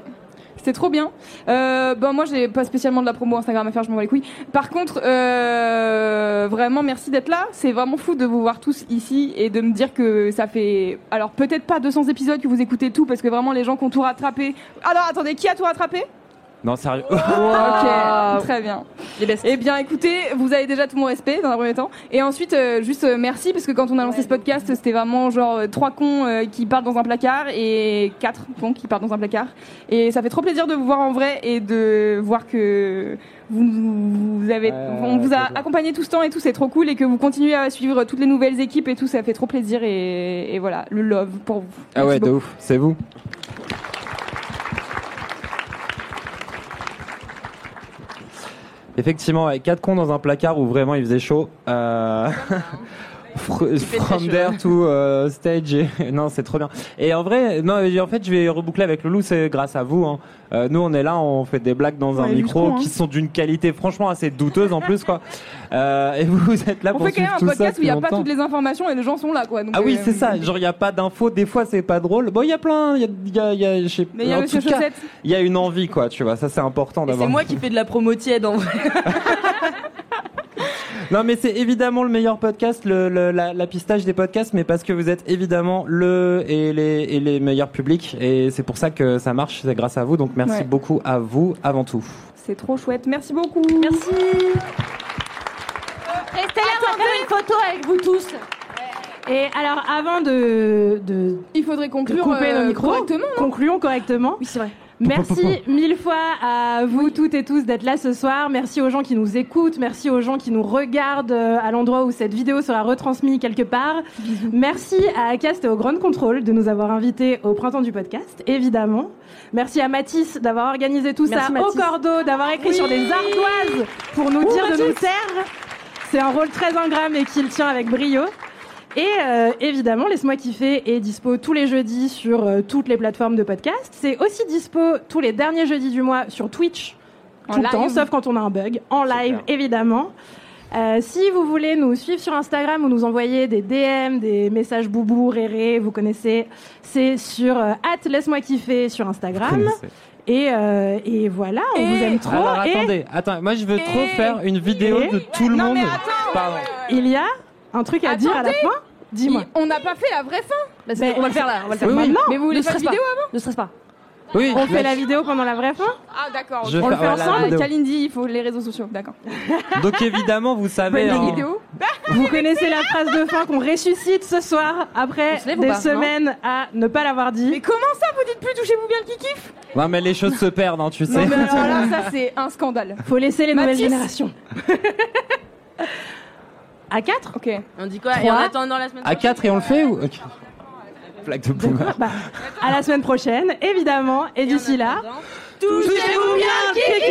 C'était trop bien. Euh, bon, moi, j'ai pas spécialement de la promo Instagram à faire, je m'en bats les couilles. Par contre, euh, vraiment, merci d'être là. C'est vraiment fou de vous voir tous ici et de me dire que ça fait, alors peut-être pas 200 épisodes que vous écoutez tout, parce que vraiment, les gens qui ont tout rattrapé. Alors, attendez, qui a tout rattrapé? Non, sérieux. Ok, très bien. Eh bien, écoutez, vous avez déjà tout mon respect dans un premier temps. Et ensuite, euh, juste euh, merci parce que quand on a lancé ce podcast, c'était vraiment genre euh, trois cons euh, qui partent dans un placard et quatre cons qui partent dans un placard. Et ça fait trop plaisir de vous voir en vrai et de voir que vous, vous avez, on vous a accompagné tout ce temps et tout, c'est trop cool et que vous continuez à suivre toutes les nouvelles équipes et tout, ça fait trop plaisir et, et voilà, le love pour vous. Ah ouais, de beaucoup. ouf, c'est vous. Effectivement, avec quatre cons dans un placard où vraiment il faisait chaud. Euh... fr- From there to euh, stage. et- non, c'est trop bien. Et en vrai, non, en fait, je vais reboucler avec Loulou, c'est grâce à vous. hein. Euh, nous, on est là, on fait des blagues dans On un micro cons, hein. qui sont d'une qualité franchement assez douteuse en plus, quoi. Euh, et vous, vous êtes là On pour fait quand même suivre un tout ça podcast où il n'y a pas toutes les informations et les gens sont là quoi. Donc, Ah oui, euh, c'est ça. Genre, il n'y a pas d'infos. Des fois, c'est pas drôle. Bon, il y a plein. Il y a, il y a, il y a- je sais- Mais il y a en Monsieur tout cas, Chaussette. Il y a une envie, quoi. Tu vois, ça, c'est important d'avoir. c'est moi qui fais de la promo tiède en vrai. Non, mais c'est évidemment le meilleur podcast, le, le- la, la pistache des podcasts, mais parce que vous êtes évidemment le et les, et les meilleurs publics. Et c'est pour ça que ça marche. C'est grâce à vous. Donc, merci Ouais. beaucoup à vous avant tout. C'est trop chouette. Merci beaucoup. Merci. Restez là, on va faire une photo avec vous tous. Et alors, avant de, de Il faudrait de conclure couper euh, nos micros, correctement. non concluons correctement. Oui, c'est vrai. Merci mille fois à vous toutes et tous d'être là ce soir. Merci aux gens qui nous écoutent. Merci aux gens qui nous regardent euh, à l'endroit où cette vidéo sera retransmise quelque part. Merci à Acast et au Grand Control de nous avoir invités au printemps du podcast, évidemment. Merci à Mathis d'avoir organisé tout Merci, ça Mathis. au cordeau, d'avoir écrit Oui. sur des ardoises pour nous dire de nous taire. C'est un rôle très ingrat mais qu'il tient avec brio. Et euh, évidemment, Laisse-moi kiffer est dispo tous les jeudis sur euh, toutes les plateformes de podcast. C'est aussi dispo tous les derniers jeudis du mois sur Twitch, En tout le temps, sauf quand on a un bug, en live évidemment. Euh, si vous voulez nous suivre sur Instagram ou nous envoyer des DM, des messages boubou, réré, vous connaissez, c'est sur euh, laisse-moi kiffer sur Instagram. Et, euh, et voilà, on Et- vous aime trop. Alors, et attendez, attends. Moi, je veux trop faire une vidéo de tout le Non, monde. mais attends. Pardon. il y a un truc à dire à la fin? Dis-moi. On n'a pas fait la vraie fin. Bah, c'est- Mais- on va le faire là. On va le faire Oui, oui. maintenant. Mais vous voulez ne faire la stresse vidéo avant? Ne stresse pas. Oui, On fait la vidéo pendant la vraie fin? Ah d'accord. Je ok. vais On le fait la ensemble. vidéo. Kalindi, il faut les réseaux sociaux. D'accord. Donc évidemment, vous savez. Hein, vidéo. Vous connaissez la phrase de fin qu'on ressuscite ce soir après On se lève ou des pas, non semaines à ne pas l'avoir Mais dit. comment ça vous dites plus touchez-vous bien le kiki Non, mais les choses se perdent, hein, tu sais. Non mais alors là ça c'est un scandale. Faut laisser les nouvelles générations. à 4 Ok. On dit quoi Et Trois. en attendant la semaine À 4 et on le fait ou Ok. Blague de boomer. bah, À la semaine prochaine, évidemment. Et d'ici là, touchez-vous bien kiki